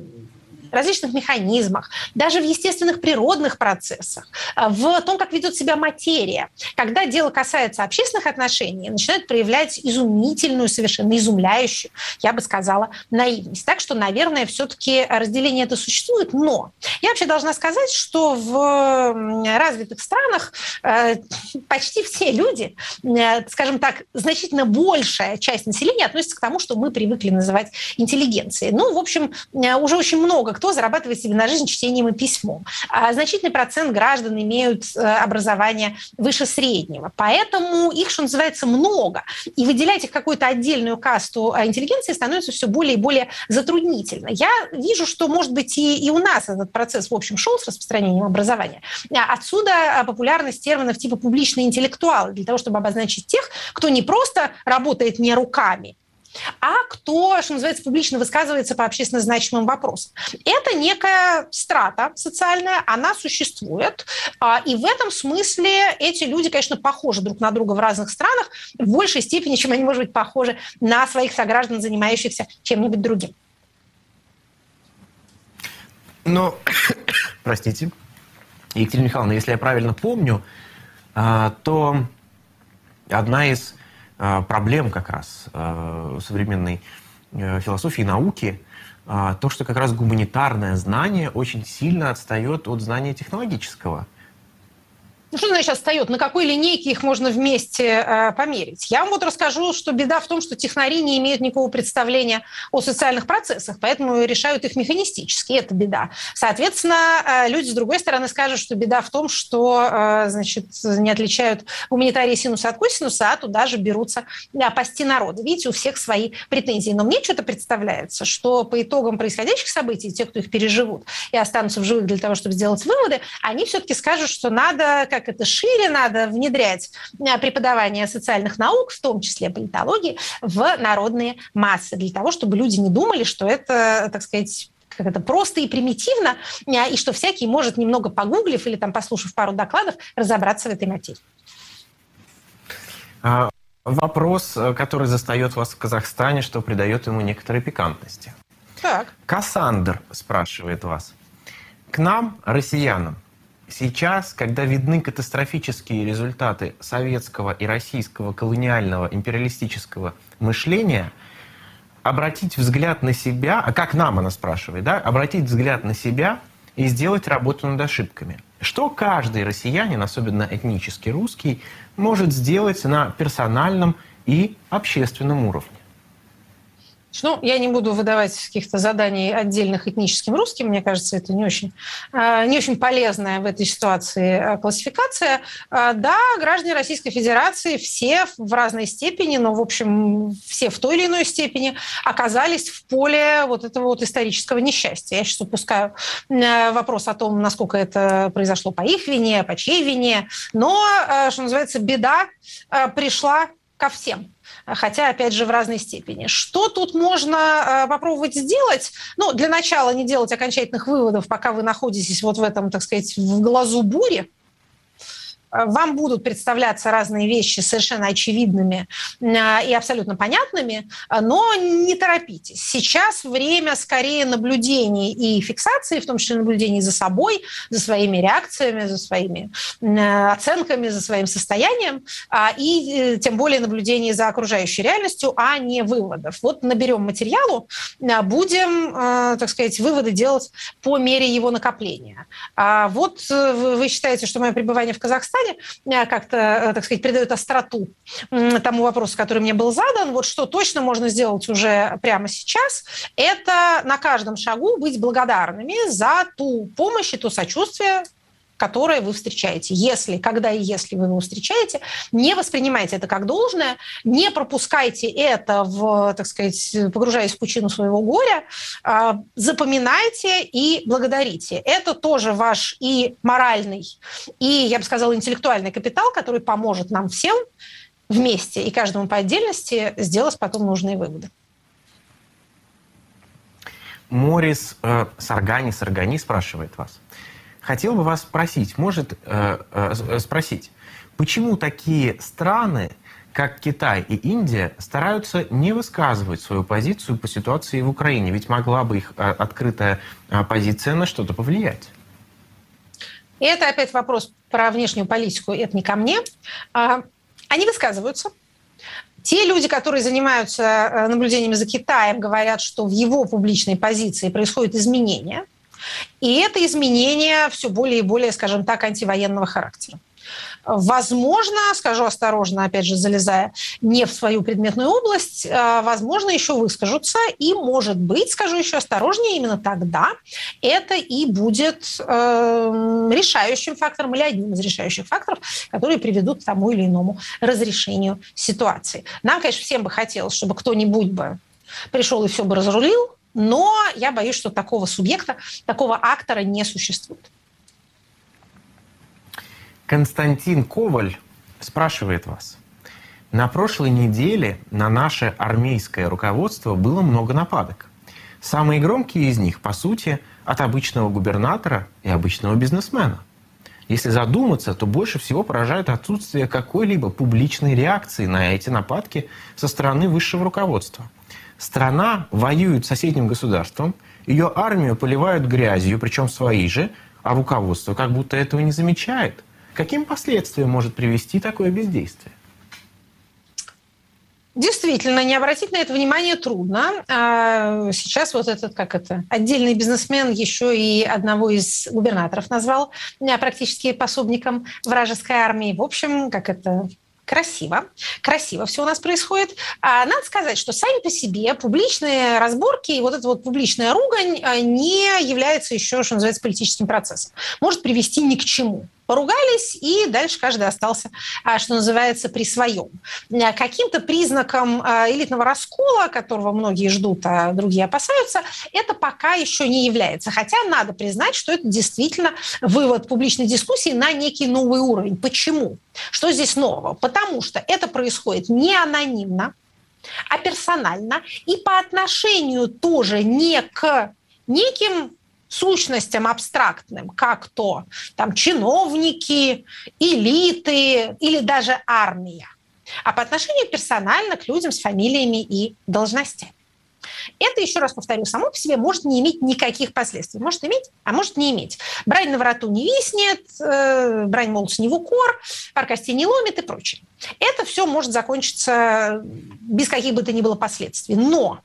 различных механизмах, даже в естественных природных процессах, э, в том, как ведет себя материя. Когда дело касается общественных отношений, начинают проявлять изумительную, совершенно изумляющую, я бы сказала, наивность. Так что, наверное, все-таки разделение это существует, но я вообще должна сказать, что в развитых странах э, почти все люди, э, скажем так, значительно большая часть населения относится к тому, что мы привыкли называть интеллигенцией. Ну, в общем, уже очень много кто зарабатывает себе на жизнь чтением и письмом. А значительный процент граждан имеют э, образование выше среднего. Поэтому их, что называется, много. И выделять их какую-то отдельную касту а, интеллигенции становится все более и более затруднительно. Я вижу, что, может быть, и, и у нас этот процесс, в общем, шел с распространением образования. А отсюда а, популярность терминов типа публичные интеллектуалы, для того, чтобы обозначить тех, кто не просто работает не руками, а кто, что называется, публично высказывается по общественно значимым вопросам. Это некая страта социальная, она существует, а, и в этом смысле эти люди, конечно, похожи друг на друга в разных странах в большей степени, чем они, может быть, похожи на своих сограждан, занимающихся чем-нибудь другим. Но, простите, Екатерина Михайловна, если я правильно помню, а, то одна из проблем как раз э, современной э, философии и науки, то, что как раз гуманитарное знание очень сильно отстает от знания технологического. Ну, что значит отстает? На какой линейке их можно вместе э, померить? Я вам вот расскажу, что беда в том, что технари не имеют никакого представления о социальных процессах, поэтому решают их механистически. Это беда. Соответственно, э, люди с другой стороны скажут, что беда в том, что э, значит, не отличают гуманитарии синуса от косинуса, а туда же берутся э, пасти. Видите, у всех свои претензии. Но мне что-то представляется, что по итогам происходящих событий, те, кто их переживут и останутся в живых для того, чтобы сделать выводы, они все-таки скажут, что надо как это шире надо внедрять э, преподавание социальных наук, в том числе политологии, в народные массы, для того, чтобы люди не думали, что это, так сказать, как это просто и примитивно, э, и что всякий может, немного погуглив или там послушав пару докладов, разобраться в этой материи. А, вопрос, э, который застает вас в Казахстане, что придает ему некоторой пикантности. Так. Кассандр спрашивает вас. К нам, россиянам, Сейчас, когда видны катастрофические результаты советского и российского колониального империалистического мышления, обратить взгляд на себя, а как нам она спрашивает, да, обратить взгляд на себя и сделать работу над ошибками. Что каждый россиянин, особенно этнически русский, может сделать на персональном и общественном уровне? Ну, я не буду выдавать каких-то заданий отдельных этническим русским. Мне кажется, это не очень, а, не очень полезная в этой ситуации а, классификация. А, да, граждане Российской Федерации все в разной степени, но, в общем, все в той или иной степени оказались в поле вот этого вот исторического несчастья. Я сейчас упускаю вопрос о том, насколько это произошло по их вине, по чьей вине. Но, что называется, беда пришла ко всем хотя, опять же, в разной степени. Что тут можно э, попробовать сделать? Ну, для начала не делать окончательных выводов, пока вы находитесь вот в этом, так сказать, в глазу бури, вам будут представляться разные вещи совершенно очевидными а, и абсолютно понятными, но не торопитесь. Сейчас время скорее наблюдений и фиксации, в том числе наблюдений за собой, за своими реакциями, за своими оценками, за своим состоянием, а, и э, тем более наблюдений за окружающей реальностью, а не выводов. Вот наберем материалу, а, будем, так сказать, выводы делать по мере его накопления. Вот э, вы считаете, что мое пребывание в Казахстане Казахстане э, как-то, э, так сказать, придает остроту тому вопросу, который мне был задан. Вот что точно можно сделать уже прямо сейчас, это на каждом шагу быть благодарными за ту помощь и то сочувствие, которое вы встречаете. Если, когда и если вы его встречаете, не воспринимайте это как должное, не пропускайте это, в, так сказать, погружаясь в пучину своего горя, а, запоминайте и благодарите. Это тоже ваш и моральный, и, я бы сказала, интеллектуальный капитал, который поможет нам всем вместе и каждому по отдельности сделать потом нужные выводы. Морис э, Саргани Саргани спрашивает вас. Хотел бы вас спросить, может э, э, спросить, почему такие страны, как Китай и Индия, стараются не высказывать свою позицию по ситуации в Украине? Ведь могла бы их э, открытая э, позиция на что-то повлиять. И это опять вопрос про внешнюю политику, это не ко мне. А, они высказываются. Те люди, которые занимаются э, наблюдениями за Китаем, говорят, что в его публичной позиции происходят изменения – и это изменение все более и более, скажем так, антивоенного характера. Возможно, скажу осторожно, опять же, залезая не в свою предметную область, а, возможно, еще выскажутся, и, может быть, скажу еще осторожнее, именно тогда это и будет э, решающим фактором или одним из решающих факторов, которые приведут к тому или иному разрешению ситуации. Нам, конечно, всем бы хотелось, чтобы кто-нибудь бы пришел и все бы разрулил, но я боюсь, что такого субъекта, такого актора не существует. Константин Коваль спрашивает вас. На прошлой неделе на наше армейское руководство было много нападок. Самые громкие из них, по сути, от обычного губернатора и обычного бизнесмена. Если задуматься, то больше всего поражает отсутствие какой-либо публичной реакции на эти нападки со стороны высшего руководства – Страна воюет с соседним государством, ее армию поливают грязью, причем свои же, а руководство как будто этого не замечает. Каким последствиям может привести такое бездействие? Действительно, не обратить на это внимание трудно. А, сейчас вот этот, как это, отдельный бизнесмен еще и одного из губернаторов назвал практически пособником вражеской армии. В общем, как это, красиво, красиво все у нас происходит. А надо сказать, что сами по себе публичные разборки и вот эта вот публичная ругань а, не является еще, что называется, политическим процессом. Может привести ни к чему поругались, и дальше каждый остался, а, что называется, при своем. А, каким-то признаком а, элитного раскола, которого многие ждут, а другие опасаются, это пока еще не является. Хотя надо признать, что это действительно вывод публичной дискуссии на некий новый уровень. Почему? Что здесь нового? Потому что это происходит не анонимно, а персонально и по отношению тоже не к неким сущностям абстрактным, как то там, чиновники, элиты или даже армия, а по отношению персонально к людям с фамилиями и должностями. Это, еще раз повторю, само по себе может не иметь никаких последствий. Может иметь, а может не иметь. Брань на вороту не виснет, э, брань молодца не в укор, пар не ломит и прочее. Это все может закончиться без каких бы то ни было последствий. Но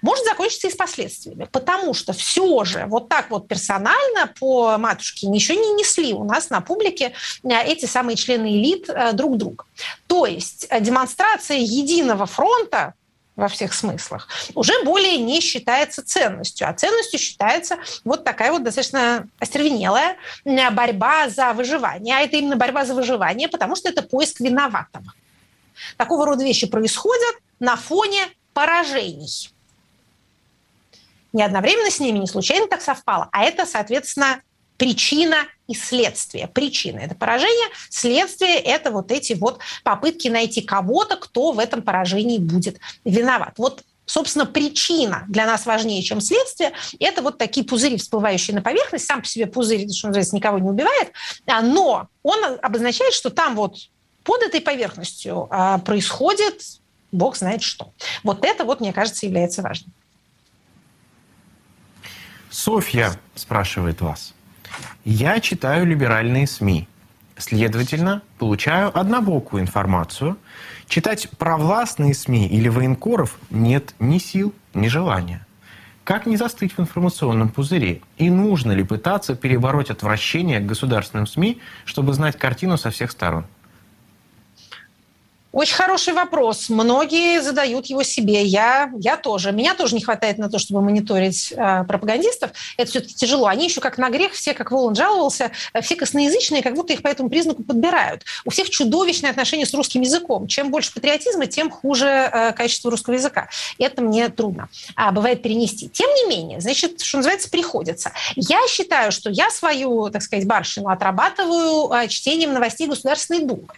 может закончиться и с последствиями, потому что все же вот так вот персонально по матушке ничего не несли у нас на публике э, эти самые члены элит э, друг друга. То есть э, демонстрация единого фронта во всех смыслах, уже более не считается ценностью. А ценностью считается вот такая вот достаточно остервенелая борьба за выживание. А это именно борьба за выживание, потому что это поиск виноватого. Такого рода вещи происходят на фоне поражений. Не одновременно с ними, не случайно так совпало, а это, соответственно, причина и следствие. Причина – это поражение, следствие – это вот эти вот попытки найти кого-то, кто в этом поражении будет виноват. Вот собственно, причина для нас важнее, чем следствие, это вот такие пузыри, всплывающие на поверхность. Сам по себе пузырь, что называется, никого не убивает, а, но он обозначает, что там вот под этой поверхностью а, происходит бог знает что. Вот это вот, мне кажется, является важным. Софья спрашивает вас. Я читаю либеральные СМИ. Следовательно, получаю однобокую информацию. Читать провластные СМИ или военкоров нет ни сил, ни желания. Как не застыть в информационном пузыре? И нужно ли пытаться перебороть отвращение к государственным СМИ, чтобы знать картину со всех сторон? Очень хороший вопрос. Многие задают его себе. Я, я тоже. Меня тоже не хватает на то, чтобы мониторить э, пропагандистов. Это все-таки тяжело. Они еще как на грех, все, как Волан жаловался, э, все косноязычные, как будто их по этому признаку подбирают. У всех чудовищное отношение с русским языком. Чем больше патриотизма, тем хуже э, качество русского языка. Это мне трудно а, бывает перенести. Тем не менее, значит, что называется, приходится. Я считаю, что я свою, так сказать, барщину отрабатываю э, чтением новостей Государственной Думы.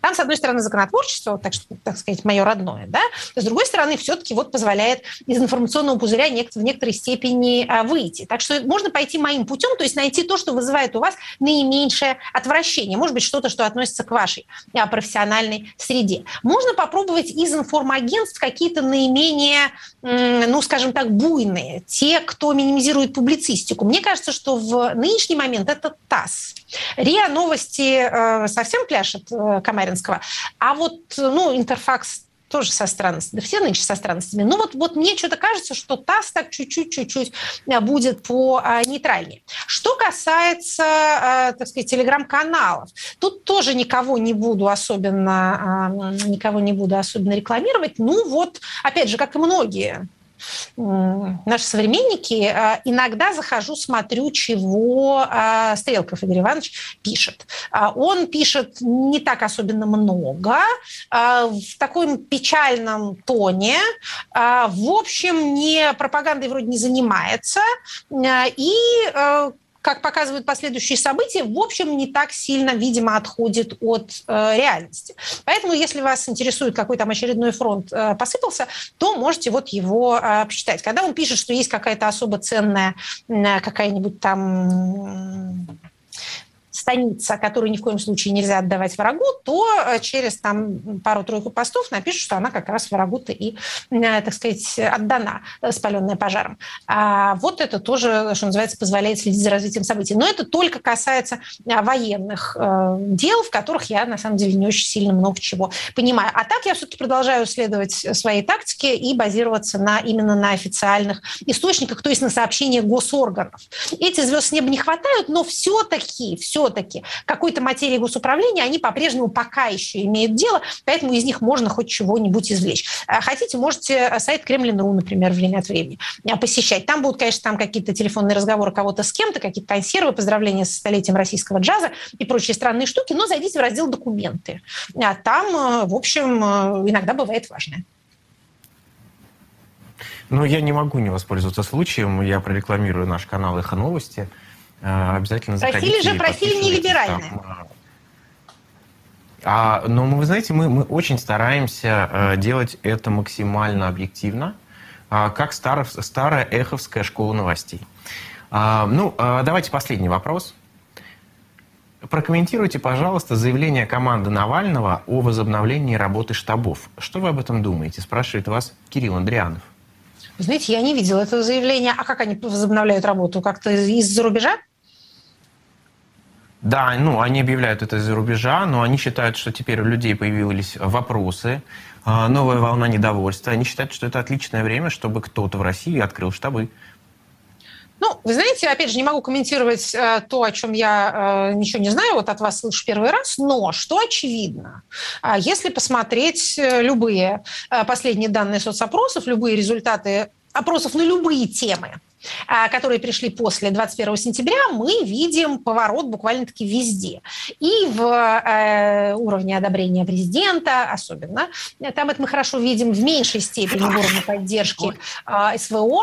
Там, с одной стороны, законотворчество, так, что, так сказать, мое родное, да, с другой стороны, все-таки вот позволяет из информационного пузыря в некоторой степени а, выйти. Так что можно пойти моим путем, то есть найти то, что вызывает у вас наименьшее отвращение. Может быть, что-то, что относится к вашей а, профессиональной среде. Можно попробовать из информагентств какие-то наименее, ну, скажем так, буйные, те, кто минимизирует публицистику. Мне кажется, что в нынешний момент это ТАСС. РИА Новости э, совсем пляшет э, Камаринского. А вот, ну, Интерфакс тоже со странностями, да все нынче со странностями. Ну вот, вот мне что-то кажется, что ТАСС так чуть-чуть, чуть-чуть э, будет по а, нейтральнее. Что касается, а, так сказать, телеграм-каналов, тут тоже никого не буду особенно, никого не буду особенно рекламировать. Ну вот, опять же, как и многие наши современники, а, иногда захожу, смотрю, чего а, Стрелков Игорь Иванович пишет. А, он пишет не так особенно много, в таком печальном тоне, в общем, не пропагандой вроде не занимается, и как показывают последующие события, в общем, не так сильно, видимо, отходит от э, реальности. Поэтому, если вас интересует, какой там очередной фронт э, посыпался, то можете вот его э, почитать. Когда он пишет, что есть какая-то особо ценная э, какая-нибудь там станица, которую ни в коем случае нельзя отдавать врагу, то через там пару-тройку постов напишут, что она как раз врагу-то и, так сказать, отдана, спаленная пожаром. А вот это тоже, что называется, позволяет следить за развитием событий. Но это только касается военных дел, в которых я, на самом деле, не очень сильно много чего понимаю. А так я все-таки продолжаю следовать своей тактике и базироваться на, именно на официальных источниках, то есть на сообщениях госорганов. Эти звезд с неба не хватают, но все-таки, все-таки какой-то материи госуправления они по-прежнему пока еще имеют дело, поэтому из них можно хоть чего-нибудь извлечь. А хотите, можете сайт Кремлин.ру, например, время от времени а, посещать. Там будут, конечно, там какие-то телефонные разговоры кого-то с кем-то, какие-то консервы, поздравления с столетием российского джаза и прочие странные штуки, но зайдите в раздел «Документы». А там, э, в общем, э, иногда бывает важное. Ну, я не могу не воспользоваться случаем. Я прорекламирую наш канал «Эхо новости». Э, обязательно. Просили же, просили не либеральное. А, но вы знаете, мы, мы очень стараемся э, делать это максимально объективно, э, как старо, старая эховская школа новостей. А, ну, э, давайте последний вопрос. Прокомментируйте, пожалуйста, заявление команды Навального о возобновлении работы штабов. Что вы об этом думаете? Спрашивает вас Кирилл Андрианов. Знаете, я не видела этого заявления. А как они возобновляют работу? Как-то из-за рубежа? Да, ну, они объявляют это из-за рубежа, но они считают, что теперь у людей появились вопросы, а, новая волна недовольства. Они считают, что это отличное время, чтобы кто-то в России открыл штабы. Ну, вы знаете, опять же, не могу комментировать э, то, о чем я э, ничего не знаю, вот от вас слышу первый раз, но что очевидно, э, если посмотреть э, любые э, последние данные соцопросов, любые результаты опросов на любые темы, которые пришли после 21 сентября, мы видим поворот буквально-таки везде. И в э, уровне одобрения президента особенно. Там это мы хорошо видим в меньшей степени в уровне поддержки э, СВО.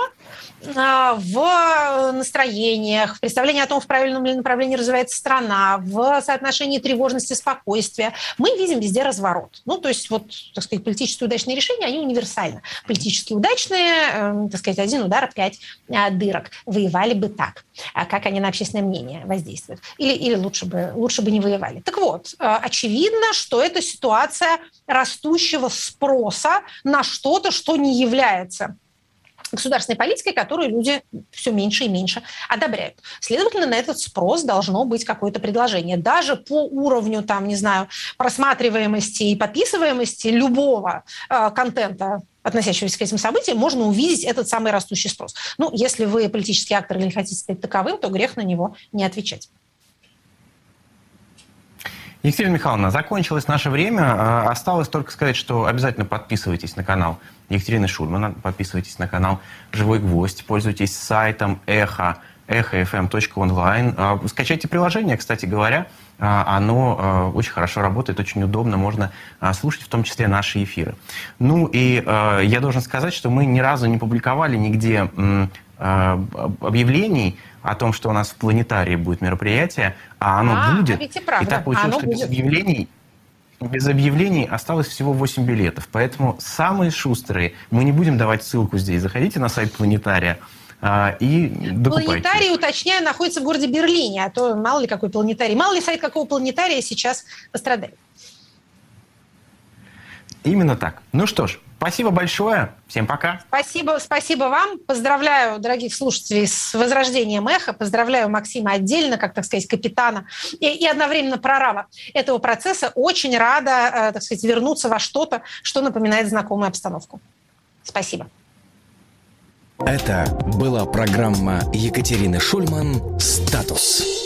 А, в настроениях, в представлении о том, в правильном ли направлении развивается страна, в соотношении тревожности, спокойствия. Мы видим везде разворот. Ну, то есть, вот, так сказать, политически удачные решения, они универсальны. Политически удачные, э, так сказать, один удар, пять э, дырок. Воевали бы так. А как они на общественное мнение воздействуют? Или, или лучше, бы, лучше бы не воевали. Так вот, э, очевидно, что это ситуация растущего спроса на что-то, что не является государственной политикой, которую люди все меньше и меньше одобряют. Следовательно, на этот спрос должно быть какое-то предложение. Даже по уровню, там, не знаю, просматриваемости и подписываемости любого э, контента относящегося к этим событиям, можно увидеть этот самый растущий спрос. Ну, если вы политический актор или хотите стать таковым, то грех на него не отвечать. Екатерина Михайловна, закончилось наше время. А, осталось только сказать, что обязательно подписывайтесь на канал Екатерины Шульмана, подписывайтесь на канал «Живой гвоздь», пользуйтесь сайтом «Эхо», эхофм.онлайн. А, скачайте приложение, кстати говоря, а, оно очень хорошо работает, очень удобно, можно слушать в том числе наши эфиры. Ну и я должен сказать, что мы ни разу не публиковали нигде объявлений о том, что у нас в планетарии будет мероприятие, а оно а, будет. Ведь и, правда. и так получилось, что будет. без объявлений без объявлений осталось всего 8 билетов. Поэтому самые шустрые, мы не будем давать ссылку здесь. Заходите на сайт планетария а, и докупайте. Планетарий, уточняю, находится в городе Берлине, а то мало ли какой планетарий. Мало ли сайт какого планетария сейчас пострадает. Именно так. Ну что ж, Спасибо большое. Всем пока. Спасибо, спасибо вам. Поздравляю дорогих слушателей с возрождением эхо. Поздравляю Максима отдельно, как, так сказать, капитана и, и одновременно прораба этого процесса. Очень рада, э, так сказать, вернуться во что-то, что напоминает знакомую обстановку. Спасибо. Это была программа Екатерины Шульман «Статус».